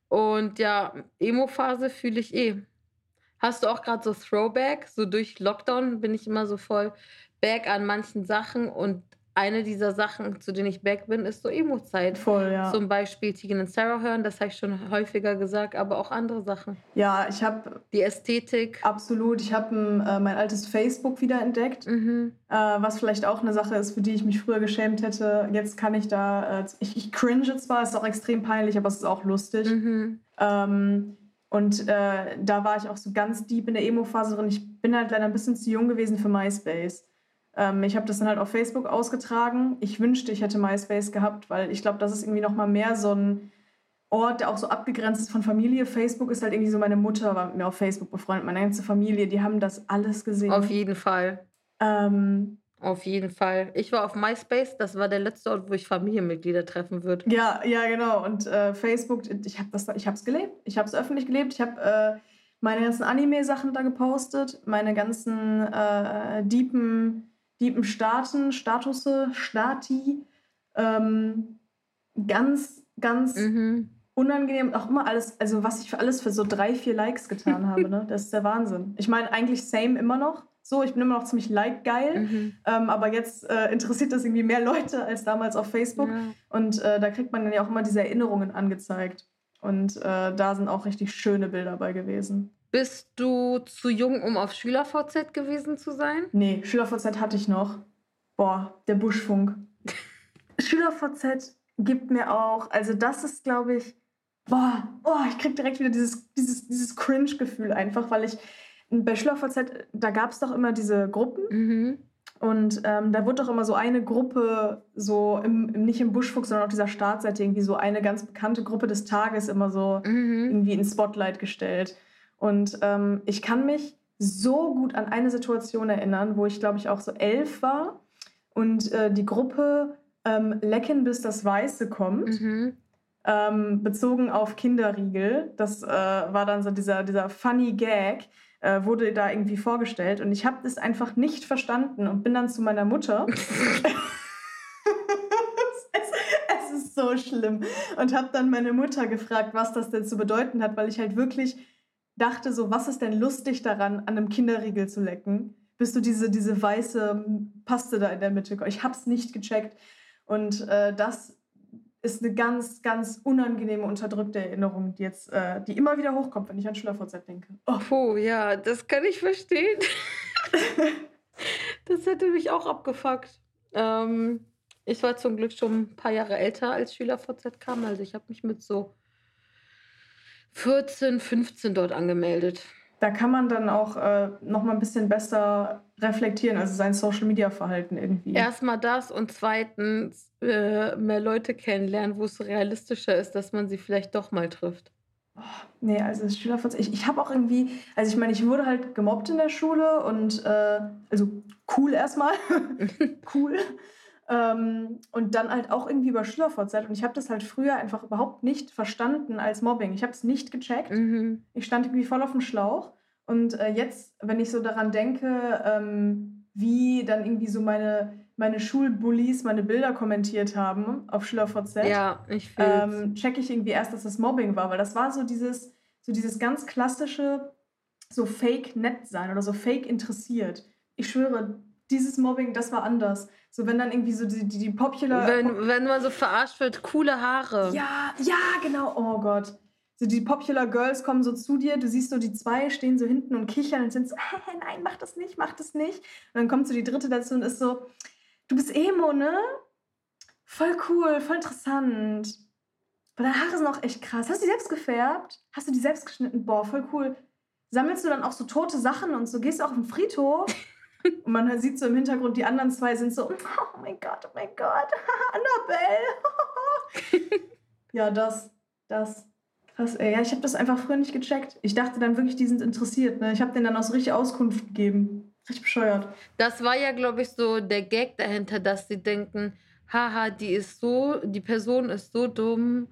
Und ja, Emo-Phase fühle ich eh. Hast du auch gerade so Throwback? So durch Lockdown bin ich immer so voll back an manchen Sachen und eine dieser Sachen, zu denen ich back bin, ist so Emo-Zeit. Voll, ja. Zum Beispiel Tegan und Sarah hören, das habe ich schon häufiger gesagt, aber auch andere Sachen. Ja, ich habe... Die Ästhetik. Absolut. Ich habe äh, mein altes Facebook wiederentdeckt, Mhm. äh, was vielleicht auch eine Sache ist, für die ich mich früher geschämt hätte. Jetzt kann ich da... Äh, ich, ich cringe zwar, ist auch extrem peinlich, aber es ist auch lustig. Mhm. Ähm, und äh, da war ich auch so ganz deep in der Emo-Phase drin. Ich bin halt leider ein bisschen zu jung gewesen für MySpace. Ähm, ich habe das dann halt auf Facebook ausgetragen. Ich wünschte, ich hätte MySpace gehabt, weil ich glaube, das ist irgendwie noch mal mehr so ein Ort, der auch so abgegrenzt ist von Familie. Facebook ist halt irgendwie so, meine Mutter war mit mir auf Facebook befreundet, meine ganze Familie, die haben das alles gesehen. Auf jeden Fall. Ähm, Auf jeden Fall. Ich war auf MySpace, das war der letzte Ort, wo ich Familienmitglieder treffen würde. Ja, ja, genau. Und äh, Facebook, ich habe das, ich habe es gelebt. Ich habe es öffentlich gelebt. Ich habe äh, meine ganzen Anime-Sachen da gepostet, meine ganzen äh, deepen, deepen Staaten, Statusse, Stati. Ähm, ganz, ganz Mhm. unangenehm. Auch immer alles, also was ich für alles für so drei, vier Likes getan habe, ne? Das ist der Wahnsinn. Ich meine, eigentlich same immer noch. So, ich bin immer noch ziemlich like-geil. Mhm. Ähm, aber jetzt äh, interessiert das irgendwie mehr [laughs] Leute als damals auf Facebook. Ja. Und äh, da kriegt man dann ja auch immer diese Erinnerungen angezeigt. Und äh, da sind auch richtig schöne Bilder bei gewesen. Bist du zu jung, um auf SchülerVZ gewesen zu sein? Nee, SchülerVZ hatte ich noch. Boah, der Buschfunk. [laughs] SchülerVZ gibt mir auch, also das ist, glaube ich, boah, oh, ich krieg direkt wieder dieses, dieses, dieses Cringe-Gefühl einfach, weil ich bei SchülerVZ, da gab es doch immer diese Gruppen Mhm. Und ähm, da wurde doch immer so eine Gruppe, so im, im, nicht im Buschfuchs, sondern auf dieser Startseite irgendwie so eine ganz bekannte Gruppe des Tages immer so Mhm. irgendwie ins Spotlight gestellt. Und ähm, ich kann mich so gut an eine Situation erinnern, wo ich glaube ich auch so elf war und äh, die Gruppe ähm, Lecken bis das Weiße kommt. Mhm. Ähm, bezogen auf Kinderriegel. Das äh, war dann so dieser, dieser funny Gag, äh, wurde da irgendwie vorgestellt. Und ich habe das einfach nicht verstanden und bin dann zu meiner Mutter. [laughs] es, es ist so schlimm. Und habe dann meine Mutter gefragt, was das denn zu bedeuten hat, weil ich halt wirklich dachte, so, was ist denn lustig daran, an einem Kinderriegel zu lecken? Bis du diese, diese weiße Paste da in der Mitte. Ich habe es nicht gecheckt. Und äh, das ist eine ganz, ganz unangenehme, unterdrückte Erinnerung, die jetzt, äh, die immer wieder hochkommt, wenn ich an SchülerVZ denke. Oh. Puh, ja, das kann ich verstehen. das hätte mich auch abgefuckt. Ähm, ich war zum Glück schon ein paar Jahre älter, als SchülerVZ kam. Also ich habe mich mit so 14, 15 dort angemeldet. Da kann man dann auch äh, noch mal ein bisschen besser reflektieren, also sein Social-Media-Verhalten irgendwie. Erstmal das und zweitens äh, mehr Leute kennenlernen, wo es realistischer ist, dass man sie vielleicht doch mal trifft. Oh, nee, also Schülerverzicht. Ich, ich habe auch irgendwie, also ich meine, ich wurde halt gemobbt in der Schule und äh, also cool erstmal. [laughs] cool. Ähm, und dann halt auch irgendwie über Schülervorzeit. Und ich habe das halt früher einfach überhaupt nicht verstanden als Mobbing. Ich habe es nicht gecheckt. Mhm. Ich stand irgendwie voll auf dem Schlauch. Und äh, jetzt, wenn ich so daran denke, ähm, wie dann irgendwie so meine, meine Schulbullies meine Bilder kommentiert haben auf SchülerVZ, ja, ich ähm, checke ich irgendwie erst, dass das Mobbing war. Weil das war so dieses, so dieses ganz klassische, so fake nett sein oder so fake interessiert. Ich schwöre, dieses Mobbing, das war anders. So, wenn dann irgendwie so die, die, die Popular. Wenn, wenn man so verarscht wird, coole Haare. Ja, ja, genau. Oh Gott. So die Popular Girls kommen so zu dir, du siehst so die zwei stehen so hinten und kichern und sind so, hey, nein, mach das nicht, mach das nicht. Und dann kommt so die dritte dazu und ist so, du bist Emo, ne? Voll cool, voll interessant. Aber deine Haare sind auch echt krass. Hast du die selbst gefärbt? Hast du die selbst geschnitten? Boah, voll cool. Sammelst du dann auch so tote Sachen und so? Gehst du auch im Friedhof? Und man sieht so im Hintergrund, die anderen zwei sind so, oh mein Gott, oh mein Gott, [laughs] Annabelle. [laughs] ja, das, das. Krass, ey. Ja, ich habe das einfach früher nicht gecheckt. Ich dachte dann wirklich, die sind interessiert. Ne? Ich habe denen dann auch so richtig Auskunft gegeben. Richtig bescheuert. Das war ja, glaube ich, so der Gag dahinter, dass sie denken, haha, die ist so, die Person ist so dumm,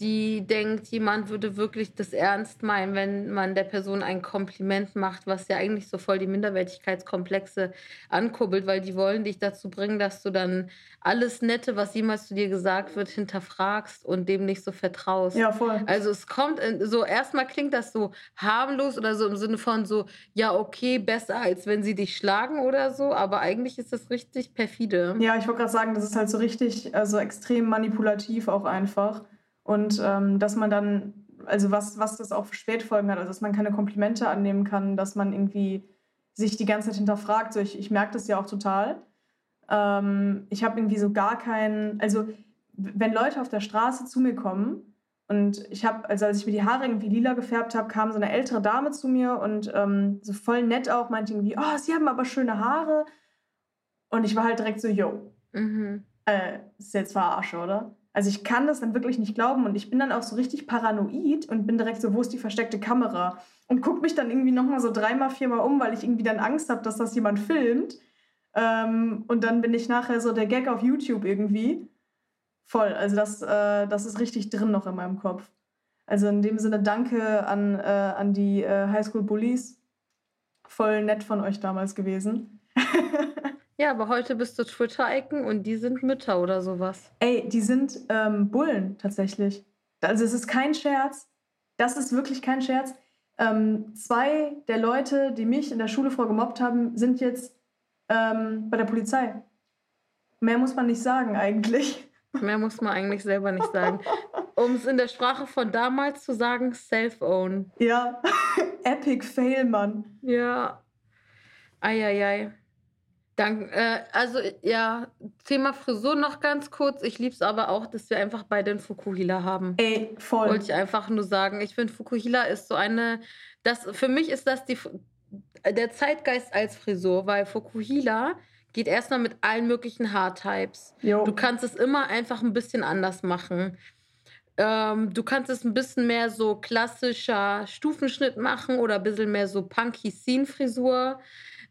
die denkt, jemand würde wirklich das ernst meinen, wenn man der Person ein Kompliment macht, was ja eigentlich so voll die Minderwertigkeitskomplexe ankurbelt, weil die wollen dich dazu bringen, dass du dann alles Nette, was jemals zu dir gesagt wird, hinterfragst und dem nicht so vertraust. Ja, voll. Also es kommt so, erstmal klingt das so harmlos oder so im Sinne von so, ja, okay, besser als wenn sie dich schlagen oder so, aber eigentlich ist das richtig perfide. Ja, ich wollte gerade sagen, das ist halt so richtig, also extrem manipulativ auch einfach. Und ähm, dass man dann, also was, was das auch für Spätfolgen hat, also dass man keine Komplimente annehmen kann, dass man irgendwie sich die ganze Zeit hinterfragt. So, ich, ich merke das ja auch total. Ähm, ich habe irgendwie so gar keinen, also wenn Leute auf der Straße zu mir kommen und ich habe, also als ich mir die Haare irgendwie lila gefärbt habe, kam so eine ältere Dame zu mir und ähm, so voll nett auch, meinte irgendwie, oh, sie haben aber schöne Haare. Und ich war halt direkt so, yo, mhm. äh, ist jetzt verarsche, oder? Also ich kann das dann wirklich nicht glauben und ich bin dann auch so richtig paranoid und bin direkt so, wo ist die versteckte Kamera? Und gucke mich dann irgendwie nochmal so dreimal, viermal um, weil ich irgendwie dann Angst habe, dass das jemand filmt. Ähm, und dann bin ich nachher so der Gag auf YouTube irgendwie. Voll, also das, äh, das ist richtig drin noch in meinem Kopf. Also in dem Sinne danke an, äh, an die äh, Highschool Bullies. Voll nett von euch damals gewesen. [laughs] Ja, aber heute bist du Twitter-Icon und die sind Mütter oder sowas. Ey, die sind ähm, Bullen tatsächlich. Also es ist kein Scherz. Das ist wirklich kein Scherz. Ähm, zwei der Leute, die mich in der Schule vorgemobbt haben, sind jetzt ähm, bei der Polizei. Mehr muss man nicht sagen eigentlich. [laughs] Mehr muss man eigentlich selber nicht sagen. Um es in der Sprache von damals zu sagen, self-own. Ja, [laughs] epic fail, Mann. Ja. Eieiei. Dank, äh, also ja, Thema Frisur noch ganz kurz. Ich liebe es aber auch, dass wir einfach bei den Fukuhila haben. Ey, voll. Wollte ich einfach nur sagen. Ich finde, Fukuhila ist so eine, das, für mich ist das die, der Zeitgeist als Frisur, weil Fukuhila geht erstmal mit allen möglichen Haartypes. Jo. Du kannst es immer einfach ein bisschen anders machen. Ähm, du kannst es ein bisschen mehr so klassischer Stufenschnitt machen oder ein bisschen mehr so punky Scene-Frisur.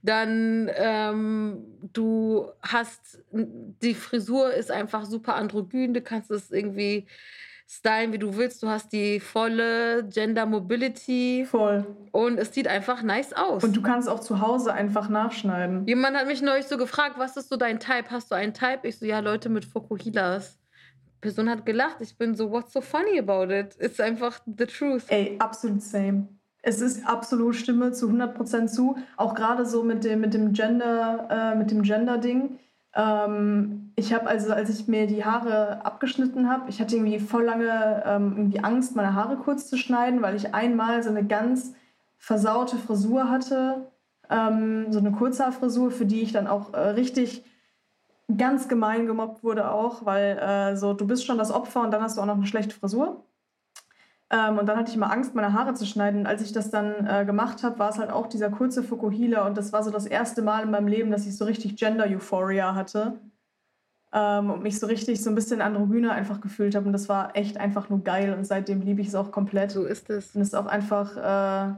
Dann ähm, du hast die Frisur ist einfach super androgyn. Du kannst es irgendwie stylen, wie du willst. Du hast die volle Gender Mobility. Voll. Und es sieht einfach nice aus. Und du kannst auch zu Hause einfach nachschneiden. Jemand hat mich neulich so gefragt, was ist so dein Type? Hast du einen Type? Ich so, ja, Leute mit Fokuhilas. Person hat gelacht. Ich bin so, what's so funny about it? It's einfach the truth. Ey, absolut same. Es ist absolut Stimme zu 100% zu. Auch gerade so mit dem, mit dem Gender, äh, mit dem Gender-Ding. Ähm, ich habe also, als ich mir die Haare abgeschnitten habe, ich hatte irgendwie voll lange ähm, irgendwie Angst, meine Haare kurz zu schneiden, weil ich einmal so eine ganz versaute Frisur hatte. Ähm, so eine Kurzhaarfrisur, für die ich dann auch äh, richtig ganz gemein gemobbt wurde auch, weil äh, so du bist schon das Opfer und dann hast du auch noch eine schlechte Frisur. Ähm, und dann hatte ich immer Angst, meine Haare zu schneiden. Und als ich das dann äh, gemacht habe, war es halt auch dieser kurze Fukuhila. Und das war so das erste Mal in meinem Leben, dass ich so richtig Gender-Euphoria hatte. ähm, und mich so richtig so ein bisschen androgyner einfach gefühlt habe. Und das war echt einfach nur geil. Und seitdem liebe ich es auch komplett. So ist es. Und es ist auch einfach, äh,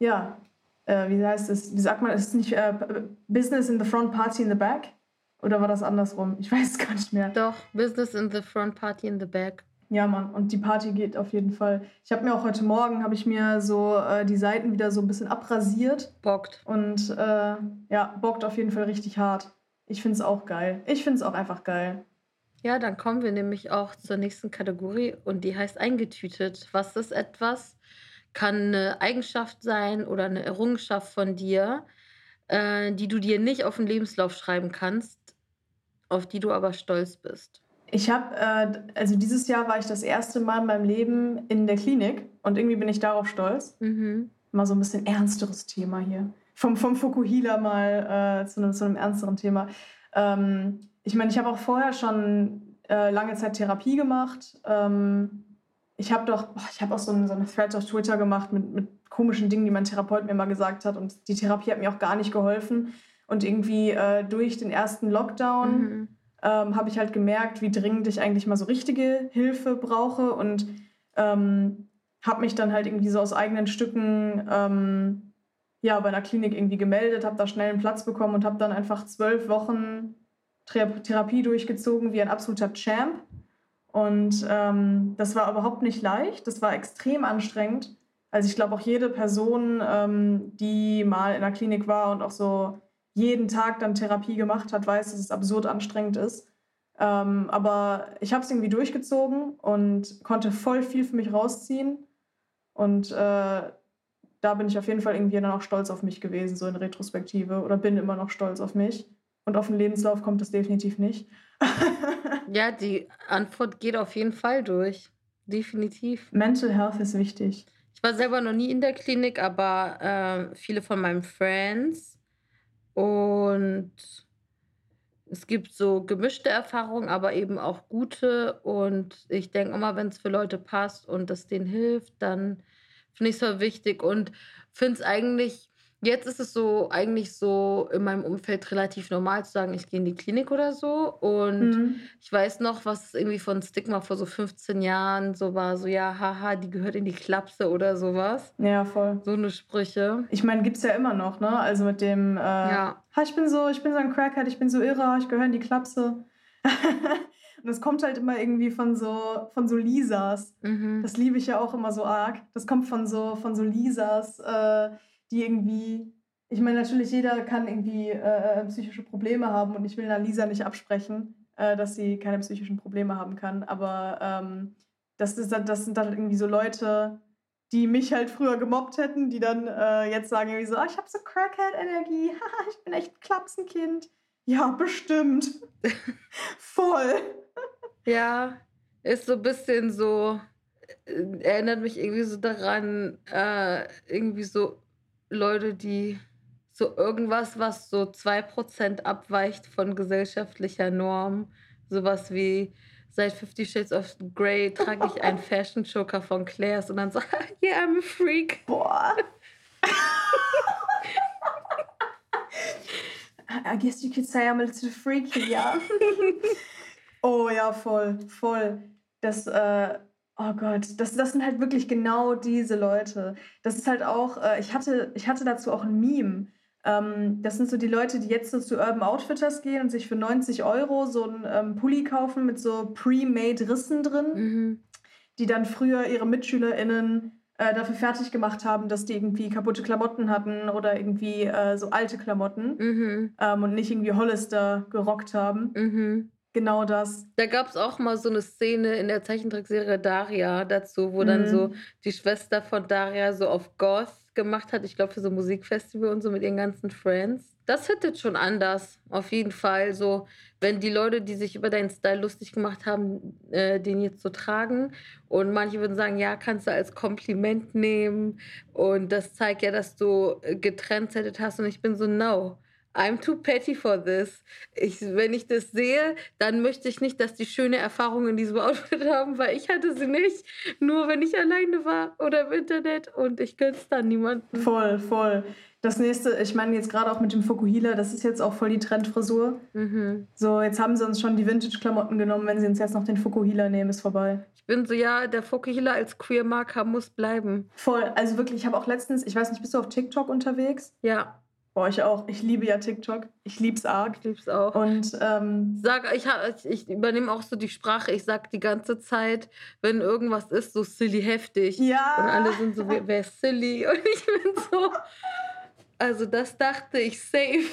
ja, äh, wie heißt es? Wie sagt man, es ist nicht äh, Business in the front, Party in the back? Oder war das andersrum? Ich [laughs] weiß es gar nicht mehr. Doch, Business in the front, Party in the back. Ja, Mann, und die Party geht auf jeden Fall. Ich habe mir auch heute Morgen, habe ich mir so äh, die Seiten wieder so ein bisschen abrasiert. Bockt. Und äh, ja, bockt auf jeden Fall richtig hart. Ich finde es auch geil. Ich finde es auch einfach geil. Ja, dann kommen wir nämlich auch zur nächsten Kategorie und die heißt eingetütet. Was ist etwas? Kann eine Eigenschaft sein oder eine Errungenschaft von dir, äh, die du dir nicht auf den Lebenslauf schreiben kannst, auf die du aber stolz bist. Ich habe, äh, also dieses Jahr war ich das erste Mal in meinem Leben in der Klinik und irgendwie bin ich darauf stolz. Mhm. Mal so ein bisschen ernsteres Thema hier. Vom, vom Fukuhila mal äh, zu, einem, zu einem ernsteren Thema. Ähm, ich meine, ich habe auch vorher schon äh, lange Zeit Therapie gemacht. Ähm, ich habe doch, boah, ich habe auch so eine, so eine Thread auf Twitter gemacht mit, mit komischen Dingen, die mein Therapeut mir mal gesagt hat. Und die Therapie hat mir auch gar nicht geholfen. Und irgendwie äh, durch den ersten Lockdown Mhm. Ähm, habe ich halt gemerkt, wie dringend ich eigentlich mal so richtige Hilfe brauche und ähm, habe mich dann halt irgendwie so aus eigenen Stücken ähm, ja, bei einer Klinik irgendwie gemeldet, habe da schnell einen Platz bekommen und habe dann einfach zwölf Wochen Thera Therapie durchgezogen wie ein absoluter Champ. Und ähm, das war überhaupt nicht leicht, das war extrem anstrengend. Also ich glaube auch jede Person, ähm, die mal in der Klinik war und auch so jeden Tag dann Therapie gemacht hat, weiß, dass es absurd anstrengend ist. Ähm, aber ich habe es irgendwie durchgezogen und konnte voll viel für mich rausziehen. Und äh, da bin ich auf jeden Fall irgendwie dann auch stolz auf mich gewesen, so in Retrospektive. Oder bin immer noch stolz auf mich. Und auf den Lebenslauf kommt das definitiv nicht. [laughs] Ja, die Antwort geht auf jeden Fall durch. Definitiv. Mental Health ist wichtig. Ich war selber noch nie in der Klinik, aber äh, viele von meinen Friends. Und es gibt so gemischte Erfahrungen, aber eben auch gute. Und ich denke immer, wenn es für Leute passt und das denen hilft, dann finde ich es voll wichtig. Und finde es eigentlich, jetzt ist es so, eigentlich so in meinem Umfeld relativ normal zu sagen, ich gehe in die Klinik oder so. Und Mhm. ich weiß noch, was irgendwie von Stigma vor so 15 Jahren so war, so ja, haha, die gehört in die Klapse oder sowas. Ja, voll. So eine Sprüche. Ich meine, gibt es ja immer noch, ne? Also mit dem, äh, Ja. ha, ich bin so, ich bin so ein Crackhead, ich bin so irre, ich gehöre in die Klapse. [laughs] Und das kommt halt immer irgendwie von so, von so Lisas. Mhm. Das liebe ich ja auch immer so arg. Das kommt von so, von so Lisas, äh, die irgendwie. Ich meine, natürlich, jeder kann irgendwie äh, psychische Probleme haben und ich will einer Lisa nicht absprechen, äh, dass sie keine psychischen Probleme haben kann. Aber ähm, das, ist, das sind dann irgendwie so Leute, die mich halt früher gemobbt hätten, die dann äh, jetzt sagen irgendwie so, ah, ich habe so Crackhead-Energie, [laughs] haha, ich bin echt ein Klapsenkind. Ja, bestimmt. [laughs] Voll. Ja, ist so ein bisschen so, äh, erinnert mich irgendwie so daran, äh, irgendwie so Leute, die so irgendwas, was so 2% abweicht von gesellschaftlicher Norm, sowas wie seit Fifty Shades of Grey trage ich einen [laughs] Fashion Choker von Claire's und dann so, [laughs] yeah, I'm a freak. Boah. I guess you could say I'm a little freaky, ja. [laughs] oh ja, voll, voll. Das, äh, oh Gott, das, das sind halt wirklich genau diese Leute. Das ist halt auch, äh, ich, hatte, ich hatte dazu auch ein Meme. Ähm, das sind so die Leute, die jetzt so zu Urban Outfitters gehen und sich für 90 Euro so einen ähm, Pulli kaufen mit so pre-made Rissen drin Mhm. die dann früher ihre MitschülerInnen äh, dafür fertig gemacht haben, dass die irgendwie kaputte Klamotten hatten oder irgendwie äh, so alte Klamotten Mhm. ähm, und nicht irgendwie Hollister gerockt haben. Mhm. Genau das. Da gab es auch mal so eine Szene in der Zeichentrickserie Daria dazu, wo dann so Mhm. die Schwester von Daria so auf Goth gemacht hat. Ich glaube, für so Musikfestival und so mit ihren ganzen Friends. Das hittet schon anders, auf jeden Fall. So, wenn die Leute, die sich über deinen Style lustig gemacht haben, äh, den jetzt so tragen. Und manche würden sagen, ja, kannst du als Kompliment nehmen. Und das zeigt ja, dass du äh, getrendsettet hast. Und ich bin so, no. I'm too petty for this. Ich, wenn ich das sehe, dann möchte ich nicht, dass die schöne Erfahrung in diesem Outfit [laughs] haben, weil ich hatte sie nicht. Nur wenn ich alleine war oder im Internet und ich gönn's dann niemanden. Voll, voll. Das nächste, ich meine jetzt gerade auch mit dem Fukuhila, das ist jetzt auch voll die Trendfrisur. Mhm. So, jetzt haben sie uns schon die Vintage-Klamotten genommen, wenn sie uns jetzt noch den Fukuhila nehmen, ist vorbei. Ich bin so, ja, der Fukuhila als Queer-Marker muss bleiben. Voll, also wirklich, ich habe auch letztens, ich weiß nicht, bist du auf TikTok unterwegs? Ja. Boah, ich auch. Ich liebe ja TikTok. Ich lieb's arg. Ich lieb's auch. Und ähm, sag, ich, ich übernehme auch so die Sprache. Ich sag die ganze Zeit, wenn irgendwas ist, so silly heftig. Ja. Und alle sind so, wer ist silly? [laughs] Und ich bin so. Also das dachte ich safe.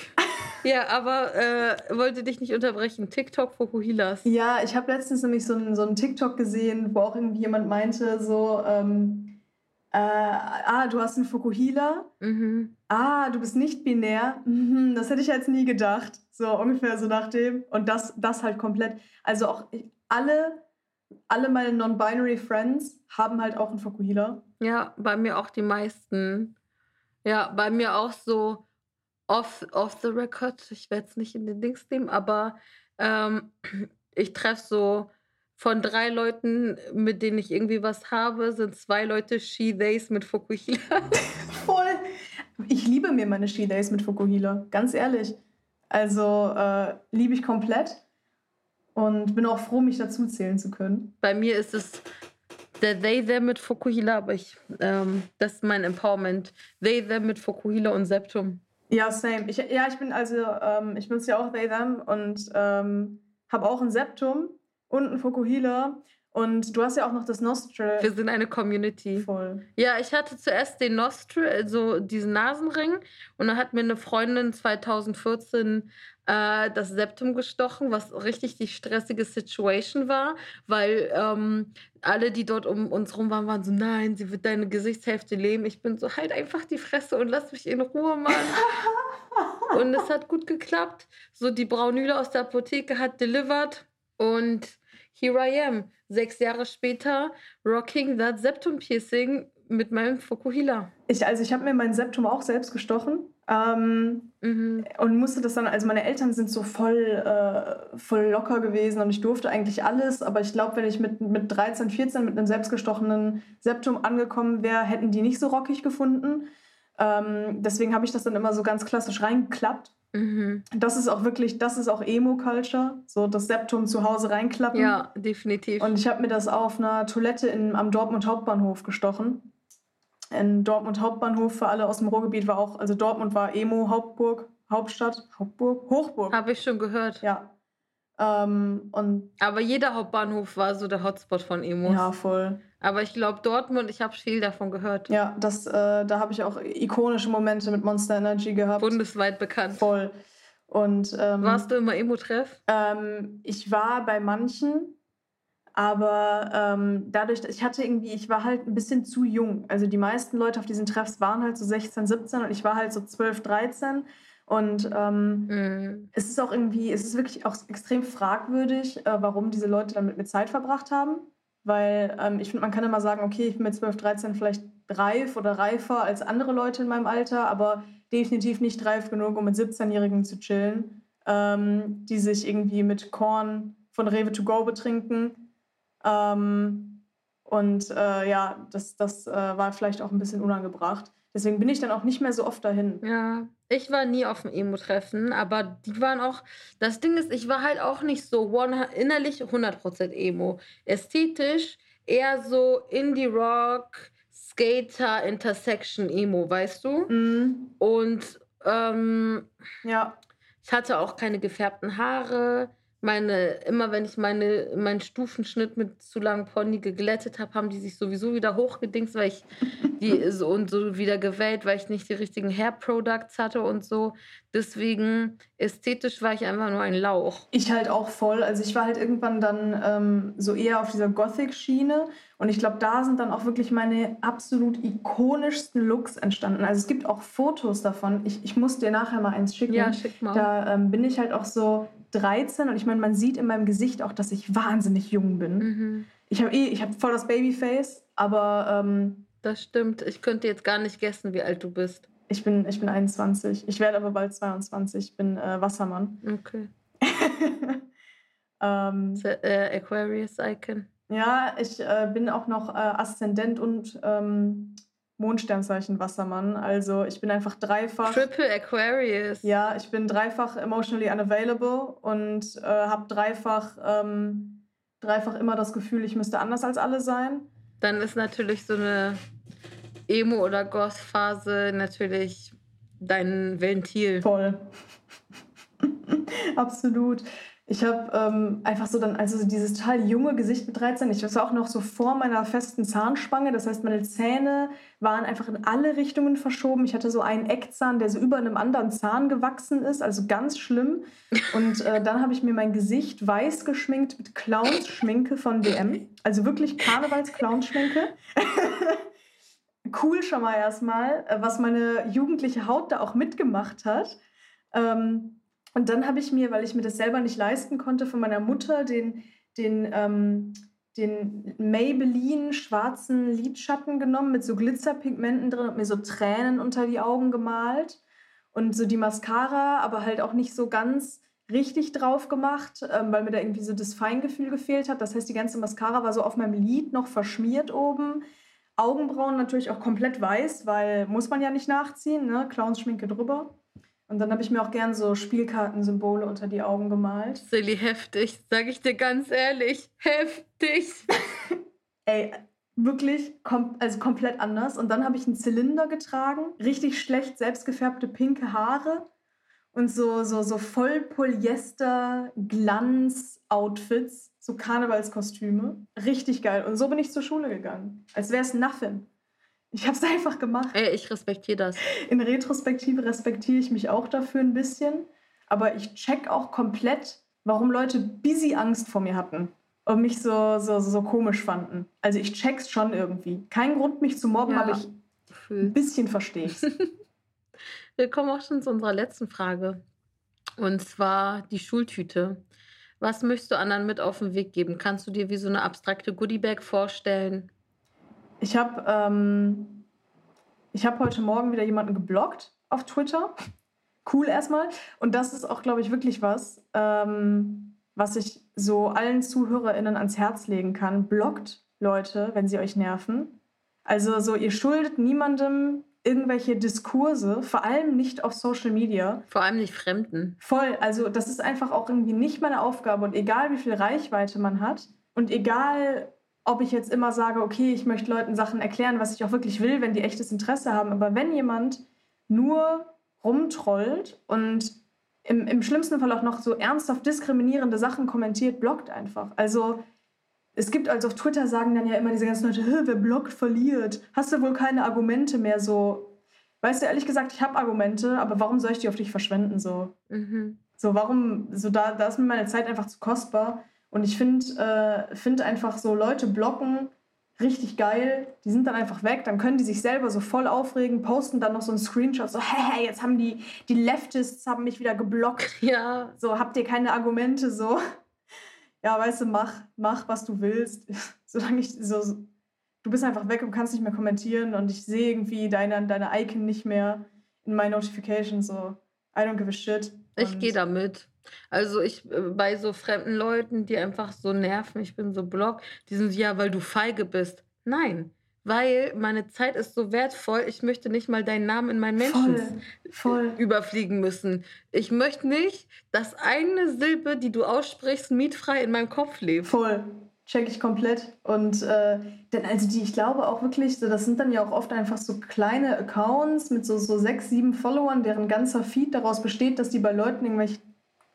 Ja, aber äh, wollte dich nicht unterbrechen. TikTok Fokuhilas. Ja, ich habe letztens nämlich so einen, so TikTok gesehen, wo auch irgendwie jemand meinte, so, ähm, äh, ah, du hast einen Fukuhila. Mhm. Ah, du bist nicht binär. Mhm, das hätte ich jetzt nie gedacht. So ungefähr so nach dem. Und das, das halt komplett. Also auch alle, alle meine Non-Binary Friends haben halt auch einen Fukuhila. Ja, bei mir auch die meisten. Ja, bei mir auch so off, off the record. Ich werde es nicht in den Dings nehmen, aber ähm, [clears throat] ich treffe so von drei Leuten, mit denen ich irgendwie was habe, sind zwei Leute She-Days mit Fukuhila. [laughs] Voll. Ich liebe mir meine She-Days mit Fukuhila, ganz ehrlich. Also äh, liebe ich komplett und bin auch froh, mich dazu zählen zu können. Bei mir ist es der They Them mit Fukuhila, aber ich, ähm, das ist mein Empowerment. They Them mit Fukuhila und Septum. Ja, same. Ich, ja, ich bin also, ähm, ich benutze ja auch They Them und ähm, habe auch ein Septum und ein Fukuhila. Und du hast ja auch noch das Nostril. Wir sind eine Community. Voll. Ja, ich hatte zuerst den Nostril, also diesen Nasenring. Und dann hat mir eine Freundin 2014 äh, das Septum gestochen, was richtig die stressige Situation war, weil ähm, alle, die dort um uns rum waren, waren so, nein, sie wird deine Gesichtshälfte leben. Ich bin so, halt einfach die Fresse und lass mich in Ruhe, Mann. [laughs] und es hat gut geklappt. So, die Braunüle aus der Apotheke hat delivered und here I am. Sechs Jahre später, rocking that Septum Piercing mit meinem Fukuhila. Ich, also ich habe mir mein Septum auch selbst gestochen ähm, mhm. Und musste das dann, also meine Eltern sind so voll, äh, voll locker gewesen und ich durfte eigentlich alles, aber ich glaube, wenn ich mit, mit 13, 14 mit einem selbstgestochenen Septum angekommen wäre, hätten die nicht so rockig gefunden. Ähm, deswegen habe ich das dann immer so ganz klassisch reingeklappt. Mhm. Das ist auch wirklich, das ist auch Emo-Culture, so das Septum zu Hause reinklappen. Ja, definitiv. Und ich habe mir das auf einer Toilette in, am Dortmund Hauptbahnhof gestochen in Dortmund Hauptbahnhof für alle aus dem Ruhrgebiet war auch, also Dortmund war Emo Hauptburg, Hauptstadt, Hauptburg, Hochburg. Habe ich schon gehört. Ja. Ähm, und Aber jeder Hauptbahnhof war so der Hotspot von Emos. Ja, voll. Aber ich glaube Dortmund, ich habe viel davon gehört. Ja, das, äh, da habe ich auch ikonische Momente mit Monster Energy gehabt. Bundesweit bekannt. Voll. Und, ähm, Warst du immer Emo-Treff? Ähm, ich war bei manchen, aber ähm, dadurch, ich hatte irgendwie, ich war halt ein bisschen zu jung. Also die meisten Leute auf diesen Treffs waren halt so 16, 17 und ich war halt so 12, 13. Und ähm, mhm. es ist auch irgendwie, es ist wirklich auch extrem fragwürdig, äh, warum diese Leute dann mit mir Zeit verbracht haben. Weil ähm, ich finde, man kann immer sagen, okay, ich bin mit 12, 13 vielleicht reif oder reifer als andere Leute in meinem Alter, aber definitiv nicht reif genug, um mit 17-Jährigen zu chillen, ähm, die sich irgendwie mit Korn von Rewe to go betrinken ähm, und äh, ja, das, das äh, war vielleicht auch ein bisschen unangebracht. Deswegen bin ich dann auch nicht mehr so oft dahin. Ja, ich war nie auf dem Emo-Treffen, aber die waren auch. Das Ding ist, ich war halt auch nicht so one, innerlich 100% Emo. Ästhetisch eher so Indie-Rock, Skater, Intersection Emo, weißt du? Mhm. Und ähm, ja. ich hatte auch keine gefärbten Haare meine, immer wenn ich meine, meinen Stufenschnitt mit zu langem Pony geglättet habe, haben die sich sowieso wieder hochgedingst, weil ich die [laughs] so und so wieder gewählt, weil ich nicht die richtigen Hair Products hatte und so. Deswegen ästhetisch war ich einfach nur ein Lauch. Ich halt auch voll. Also ich war halt irgendwann dann ähm, so eher auf dieser Gothic-Schiene. Und ich glaube, da sind dann auch wirklich meine absolut ikonischsten Looks entstanden. Also es gibt auch Fotos davon. Ich, ich muss dir nachher mal eins schicken. Ja, schick mal. Da ähm, bin ich halt auch so 13 und ich meine, man sieht in meinem Gesicht auch, dass ich wahnsinnig jung bin. Mhm. Ich habe eh, ich habe voll das Babyface, aber ähm, das stimmt. Ich könnte jetzt gar nicht guessen, wie alt du bist. Ich bin, ich bin 21. Ich werde aber bald 22. Ich bin äh, Wassermann. Okay. [laughs] ähm, So, äh, Aquarius Icon. ja, ich äh, bin auch noch äh, Aszendent und ähm, Mondsternzeichen Wassermann. Also ich bin einfach dreifach. Triple Aquarius. Ja, ich bin dreifach emotionally unavailable und äh, habe dreifach, ähm, dreifach immer das Gefühl, ich müsste anders als alle sein. Dann ist natürlich so eine Emo- oder Goth-Phase natürlich dein Ventil. Voll. [laughs] Absolut. Ich habe ähm, einfach so dann, also dieses total junge Gesicht mit 13, ich war auch noch so vor meiner festen Zahnspange. Das heißt, meine Zähne waren einfach in alle Richtungen verschoben. Ich hatte so einen Eckzahn, der so über einem anderen Zahn gewachsen ist, also ganz schlimm. Und äh, dann habe ich mir mein Gesicht weiß geschminkt mit Clowns-Schminke von DM. Also wirklich Karnevals-Clowns-Schminke. [laughs] cool schon mal erstmal, äh, was meine jugendliche Haut da auch mitgemacht hat. Ähm, und dann habe ich mir, weil ich mir das selber nicht leisten konnte, von meiner Mutter den, den, ähm, den Maybelline schwarzen Lidschatten genommen mit so Glitzerpigmenten drin und mir so Tränen unter die Augen gemalt. Und so die Mascara, aber halt auch nicht so ganz richtig drauf gemacht, ähm, weil mir da irgendwie so das Feingefühl gefehlt hat. Das heißt, die ganze Mascara war so auf meinem Lid noch verschmiert oben. Augenbrauen natürlich auch komplett weiß, weil muss man ja nicht nachziehen, ne? Clownsschminke drüber. Und dann habe ich mir auch gern so Spielkartensymbole unter die Augen gemalt. Silly, heftig, sag ich dir ganz ehrlich. Heftig. [laughs] Ey, wirklich kom also komplett anders. Und dann habe ich einen Zylinder getragen, richtig schlecht selbstgefärbte pinke Haare und so, so, so voll Polyester Glanz-Outfits, so Karnevalskostüme. Richtig geil. Und so bin ich zur Schule gegangen. Als wäre es nothing. Ich habe es einfach gemacht. Ey, ich respektiere das. In Retrospektive respektiere ich mich auch dafür ein bisschen. Aber ich check auch komplett, warum Leute busy Angst vor mir hatten und mich so, so, so komisch fanden. Also ich check's schon irgendwie. Kein Grund, mich zu mobben, Ja. aber ich ein Gefühl. bisschen verstehe ich's. [laughs] Wir kommen auch schon zu unserer letzten Frage. Und zwar die Schultüte. Was möchtest du anderen mit auf den Weg geben? Kannst du dir wie so eine abstrakte Goodiebag vorstellen? Ich habe ähm, ich hab heute Morgen wieder jemanden geblockt auf Twitter. Cool erstmal. Und das ist auch, glaube ich, wirklich was, ähm, was ich so allen ZuhörerInnen ans Herz legen kann. Blockt Leute, wenn sie euch nerven. Also so, ihr schuldet niemandem irgendwelche Diskurse, vor allem nicht auf Social Media. Vor allem nicht Fremden. Voll, also das ist einfach auch irgendwie nicht meine Aufgabe und egal wie viel Reichweite man hat und egal ob ich jetzt immer sage, okay, ich möchte Leuten Sachen erklären, was ich auch wirklich will, wenn die echtes Interesse haben, aber wenn jemand nur rumtrollt und im, im schlimmsten Fall auch noch so ernsthaft diskriminierende Sachen kommentiert, blockt einfach. Also es gibt also auf Twitter sagen dann ja immer diese ganzen Leute, "Hä, wer blockt, verliert. Hast du wohl keine Argumente mehr so? Weißt du, ehrlich gesagt, ich habe Argumente, aber warum soll ich die auf dich verschwenden so? Mhm. So, warum, so da, da ist mir meine Zeit einfach zu kostbar. Und ich finde äh, find einfach so Leute blocken richtig geil. Die sind dann einfach weg. Dann können die sich selber so voll aufregen, posten dann noch so einen Screenshot, so, hey, hey, jetzt haben die, die Leftists haben mich wieder geblockt. [laughs] Ja, So, habt ihr keine Argumente, so. Ja, weißt du, mach, mach, was du willst. [laughs] Solange ich so, du bist einfach weg und kannst nicht mehr kommentieren und ich sehe irgendwie deine, deine Icon nicht mehr in my Notifications, so, I don't give a shit. ich Und- gehe damit. Also ich äh, bei so fremden Leuten, die einfach so nerven, ich bin so block, die sind ja, weil du feige bist. Nein, weil meine Zeit ist so wertvoll, ich möchte nicht mal deinen Namen in meinen Menschen Voll, voll. überfliegen müssen. Ich möchte nicht, dass eine Silbe, die du aussprichst, mietfrei in meinem Kopf lebt. Voll. Check ich komplett. Und äh, denn also die, ich glaube auch wirklich, das sind dann ja auch oft einfach so kleine Accounts mit so, so sechs, sieben Followern, deren ganzer Feed daraus besteht, dass die bei Leuten irgendwelche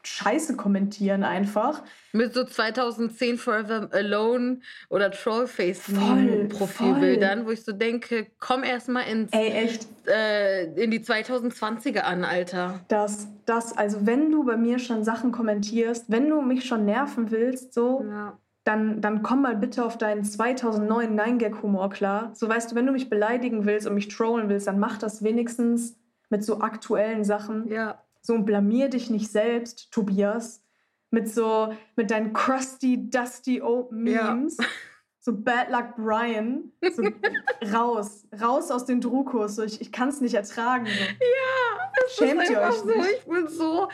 Scheiße kommentieren einfach. Mit so 2010 Forever Alone oder Trollface Voll, Profilbildern, wo ich so denke, komm erst mal ins, Ey, echt, äh, in die 2020er an, Alter. das, das, also wenn du bei mir schon Sachen kommentierst, wenn du mich schon nerven willst, so, Ja. dann, dann komm mal bitte auf deinen 2009 9-Gag-Humor klar. So weißt du, wenn du mich beleidigen willst und mich trollen willst, dann mach das wenigstens mit so aktuellen Sachen. ja. So und blamier dich nicht selbst, Tobias, mit so, mit deinen crusty, dusty old Ja. Memes. so Bad Luck Brian, so [laughs] raus, raus aus den Drukos. So, ich ich kann es nicht ertragen. So. Ja, es Schämt ist ihr euch so. nicht? Ich bin so,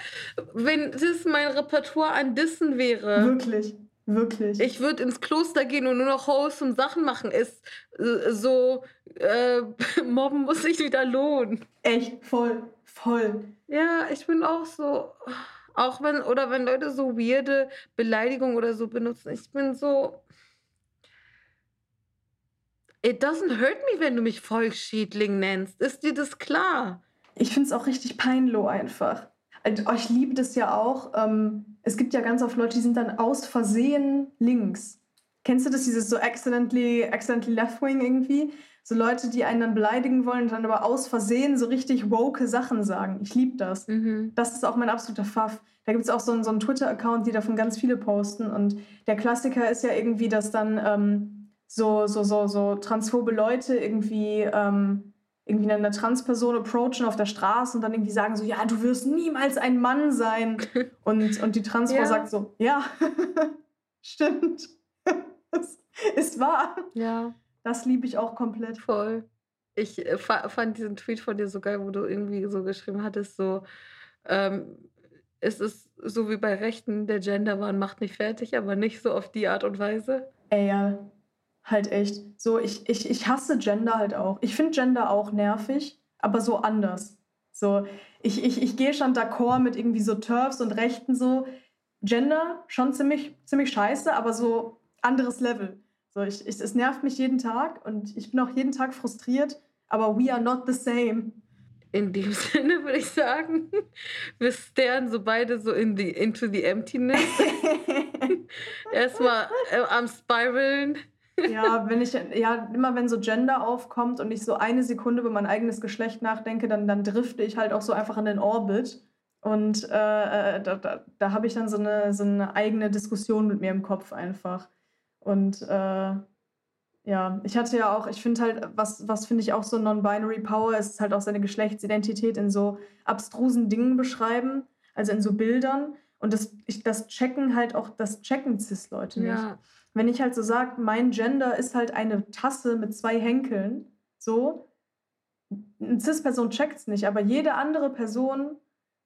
wenn das mein Repertoire an Dissen wäre. Wirklich, wirklich. Ich würde ins Kloster gehen und nur noch wholesome Sachen machen. Ist äh, so, äh, [laughs] Mobben muss sich wieder lohnen. Echt, voll, voll. Ja, ich bin auch so, auch wenn, oder wenn Leute so weirde Beleidigungen oder so benutzen, ich bin so, it doesn't hurt me, wenn du mich Volksschädling nennst. Ist dir das klar? Ich finde es auch richtig peinloh einfach. Oh, ich liebe das ja auch. Ähm, es gibt ja ganz oft Leute, die sind dann aus Versehen links. Kennst du das, dieses so accidentally, accidentally left wing irgendwie? So Leute, die einen dann beleidigen wollen und dann aber aus Versehen so richtig woke Sachen sagen. Ich liebe das. Mhm. Das ist auch mein absoluter Pfaff. Da gibt es auch so einen, so einen Twitter-Account, die davon ganz viele posten. Und der Klassiker ist ja irgendwie, dass dann ähm, so, so, so, so transphobe Leute irgendwie, ähm, irgendwie eine Transperson approachen auf der Straße und dann irgendwie sagen so, ja, du wirst niemals ein Mann sein. [laughs] Und, und die Transfrau Ja. sagt so, ja, [laughs] stimmt. [laughs] Es ist wahr. Ja, Das liebe ich auch komplett. voll. Ich äh, fa fand diesen Tweet von dir so geil, wo du irgendwie so geschrieben hattest, so, ähm, es ist so wie bei Rechten, der Genderwahn macht mich fertig, aber nicht so auf die Art und Weise. Ey, ja, halt echt. So, ich, ich, ich hasse Gender halt auch. Ich finde Gender auch nervig, aber so anders. So, ich, ich, ich gehe schon d'accord mit irgendwie so Turfs und Rechten so. Gender schon ziemlich, ziemlich scheiße, aber so anderes Level. So, ich, ich, es nervt mich jeden Tag und ich bin auch jeden Tag frustriert, aber we are not the same. In dem [laughs] Sinne würde ich sagen, wir staren so beide so in the, into the emptiness. [laughs] Erstmal äh, am Spiralen. Ja, wenn ich, ja, immer wenn so Gender aufkommt und ich so eine Sekunde über mein eigenes Geschlecht nachdenke, dann, dann drifte ich halt auch so einfach in den Orbit. Und äh, äh, da, da, da habe ich dann so eine, so eine eigene Diskussion mit mir im Kopf einfach. Und äh, ja, ich hatte ja auch, ich finde halt, was, was finde ich auch so Non-Binary Power ist, ist halt auch seine Geschlechtsidentität in so abstrusen Dingen beschreiben, also in so Bildern. Und das, ich, das checken halt auch, das checken Cis-Leute nicht. Ja, Wenn ich halt so sage, mein Gender ist halt eine Tasse mit zwei Henkeln, so, eine Cis-Person checkt's nicht, aber jede andere Person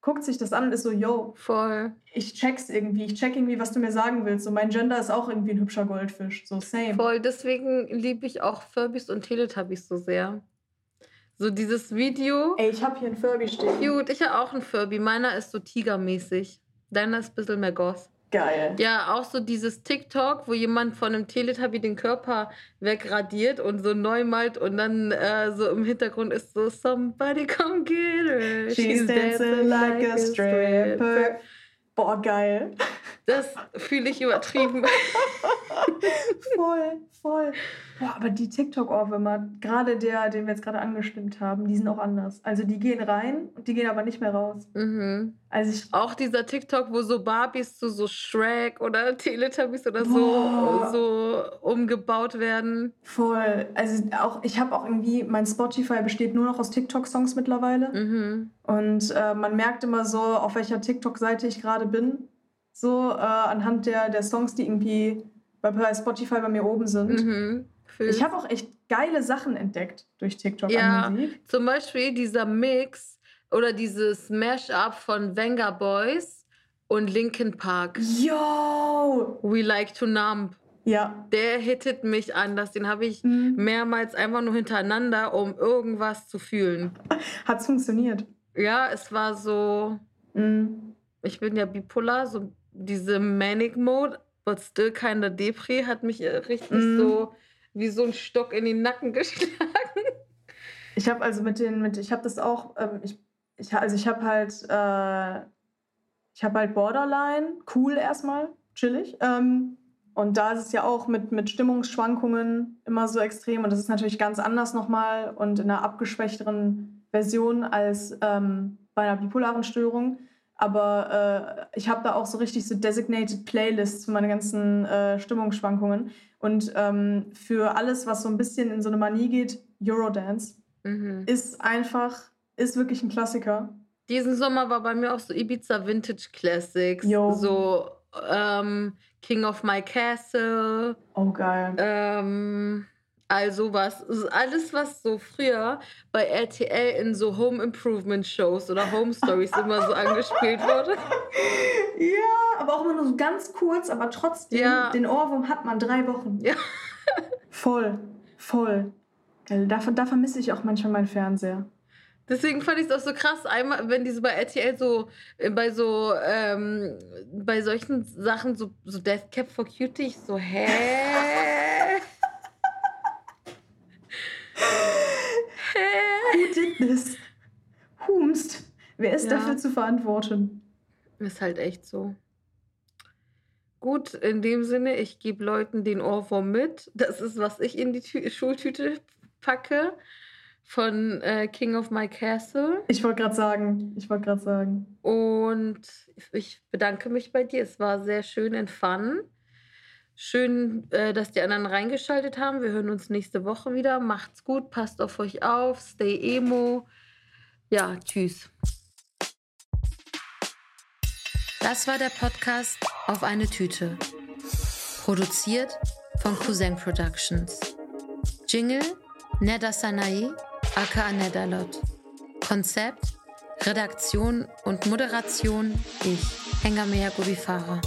guckt sich das an und ist so, yo, voll. ich check's irgendwie, ich check irgendwie, was du mir sagen willst. So, mein Gender ist auch irgendwie ein hübscher Goldfisch, so same. Voll. Deswegen liebe ich auch Furbies und Teletubbies so sehr. So dieses Video. Ey, ich habe hier ein Furby stehen. Cute. Ich habe auch einen Furby. Meiner ist so tigermäßig. Deiner ist ein bisschen mehr Goth. Geil. Ja, auch so dieses TikTok, wo jemand von einem Teletubby den Körper wegradiert und so neu malt und dann äh, so im Hintergrund ist so Somebody come get her. She's dancing like a stripper. Boah, geil. Das fühle ich übertrieben. [laughs] voll, voll. Boah, aber die TikTok-Ohrwürmer, gerade der, den wir jetzt gerade angestimmt haben, die sind auch anders. Also die gehen rein und die gehen aber nicht mehr raus. mhm. Also ich, Auch dieser TikTok, wo so Barbies zu so Shrek oder Teletubbies oder so, so umgebaut werden. voll. Also auch, ich habe auch irgendwie, mein Spotify besteht nur noch aus TikTok-Songs mittlerweile. Mhm. Und äh, man merkt immer so, auf welcher TikTok-Seite ich gerade bin. So äh, anhand der, der Songs, die irgendwie bei, bei Spotify bei mir oben sind. Mhm. Ich habe auch echt geile Sachen entdeckt durch TikTok Ja. an Musik. Zum Beispiel dieser Mix oder dieses Mash-up von Venga Boys und Linkin Park. Yo! We Like to Numb. Ja. Der hittet mich anders. Den habe ich Mhm. mehrmals einfach nur hintereinander, um irgendwas zu fühlen. [laughs] Hat's funktioniert. Ja, es war so. Mhm. Ich bin ja bipolar, so diese Manic Mode, but still kinda Depri, hat mich äh, richtig Mhm. so wie so ein Stock in den Nacken [laughs] geschlagen. Ich habe also mit den, mit, ich habe das auch, ähm, ich, ich, also ich habe halt, äh, ich habe halt Borderline, cool erstmal, chillig. Ähm, und da ist es ja auch mit, mit Stimmungsschwankungen immer so extrem. Und das ist natürlich ganz anders nochmal und in einer abgeschwächteren Version als ähm, bei einer bipolaren Störung. Aber äh, ich habe da auch so richtig so designated Playlists für meine ganzen äh, Stimmungsschwankungen. Und ähm, für alles, was so ein bisschen in so eine Manie geht, Eurodance Mhm. ist einfach, ist wirklich ein Klassiker. Diesen Sommer war bei mir auch so Ibiza Vintage Classics. Jo. So ähm, King of My Castle. Oh, geil. Ähm, also was, alles was so früher bei RTL in so Home Improvement Shows oder Home Stories [laughs] immer so angespielt wurde. Ja, aber auch immer nur so ganz kurz, aber trotzdem, Ja. den Ohrwurm hat man drei Wochen. Ja. Voll, voll. Geil, da, da vermisse ich auch manchmal meinen Fernseher. Deswegen fand ich es auch so krass, einmal, wenn diese bei RTL so, äh, bei so, ähm, bei solchen Sachen, so, so Death Cap for Cutie, ich so, hä? This? Humst. Wer ist Ja. dafür zu verantworten? Ist halt echt so. Gut, in dem Sinne, ich gebe Leuten den Ohrwurm mit. Das ist, was ich in die Tü Schultüte packe von äh, King of My Castle. Ich wollte gerade sagen, ich wollte gerade sagen. Und ich bedanke mich bei dir. Es war sehr schön und fun. Schön, äh, dass die anderen reingeschaltet haben. Wir hören uns nächste Woche wieder. Macht's gut, passt auf euch auf, stay emo. Ja, tschüss. Das war der Podcast Auf eine Tüte. Produziert von Cousin Productions. Jingle Neda Sanae, aka Nedalot. Konzept, Redaktion und Moderation ich, Hengamea Gubifara.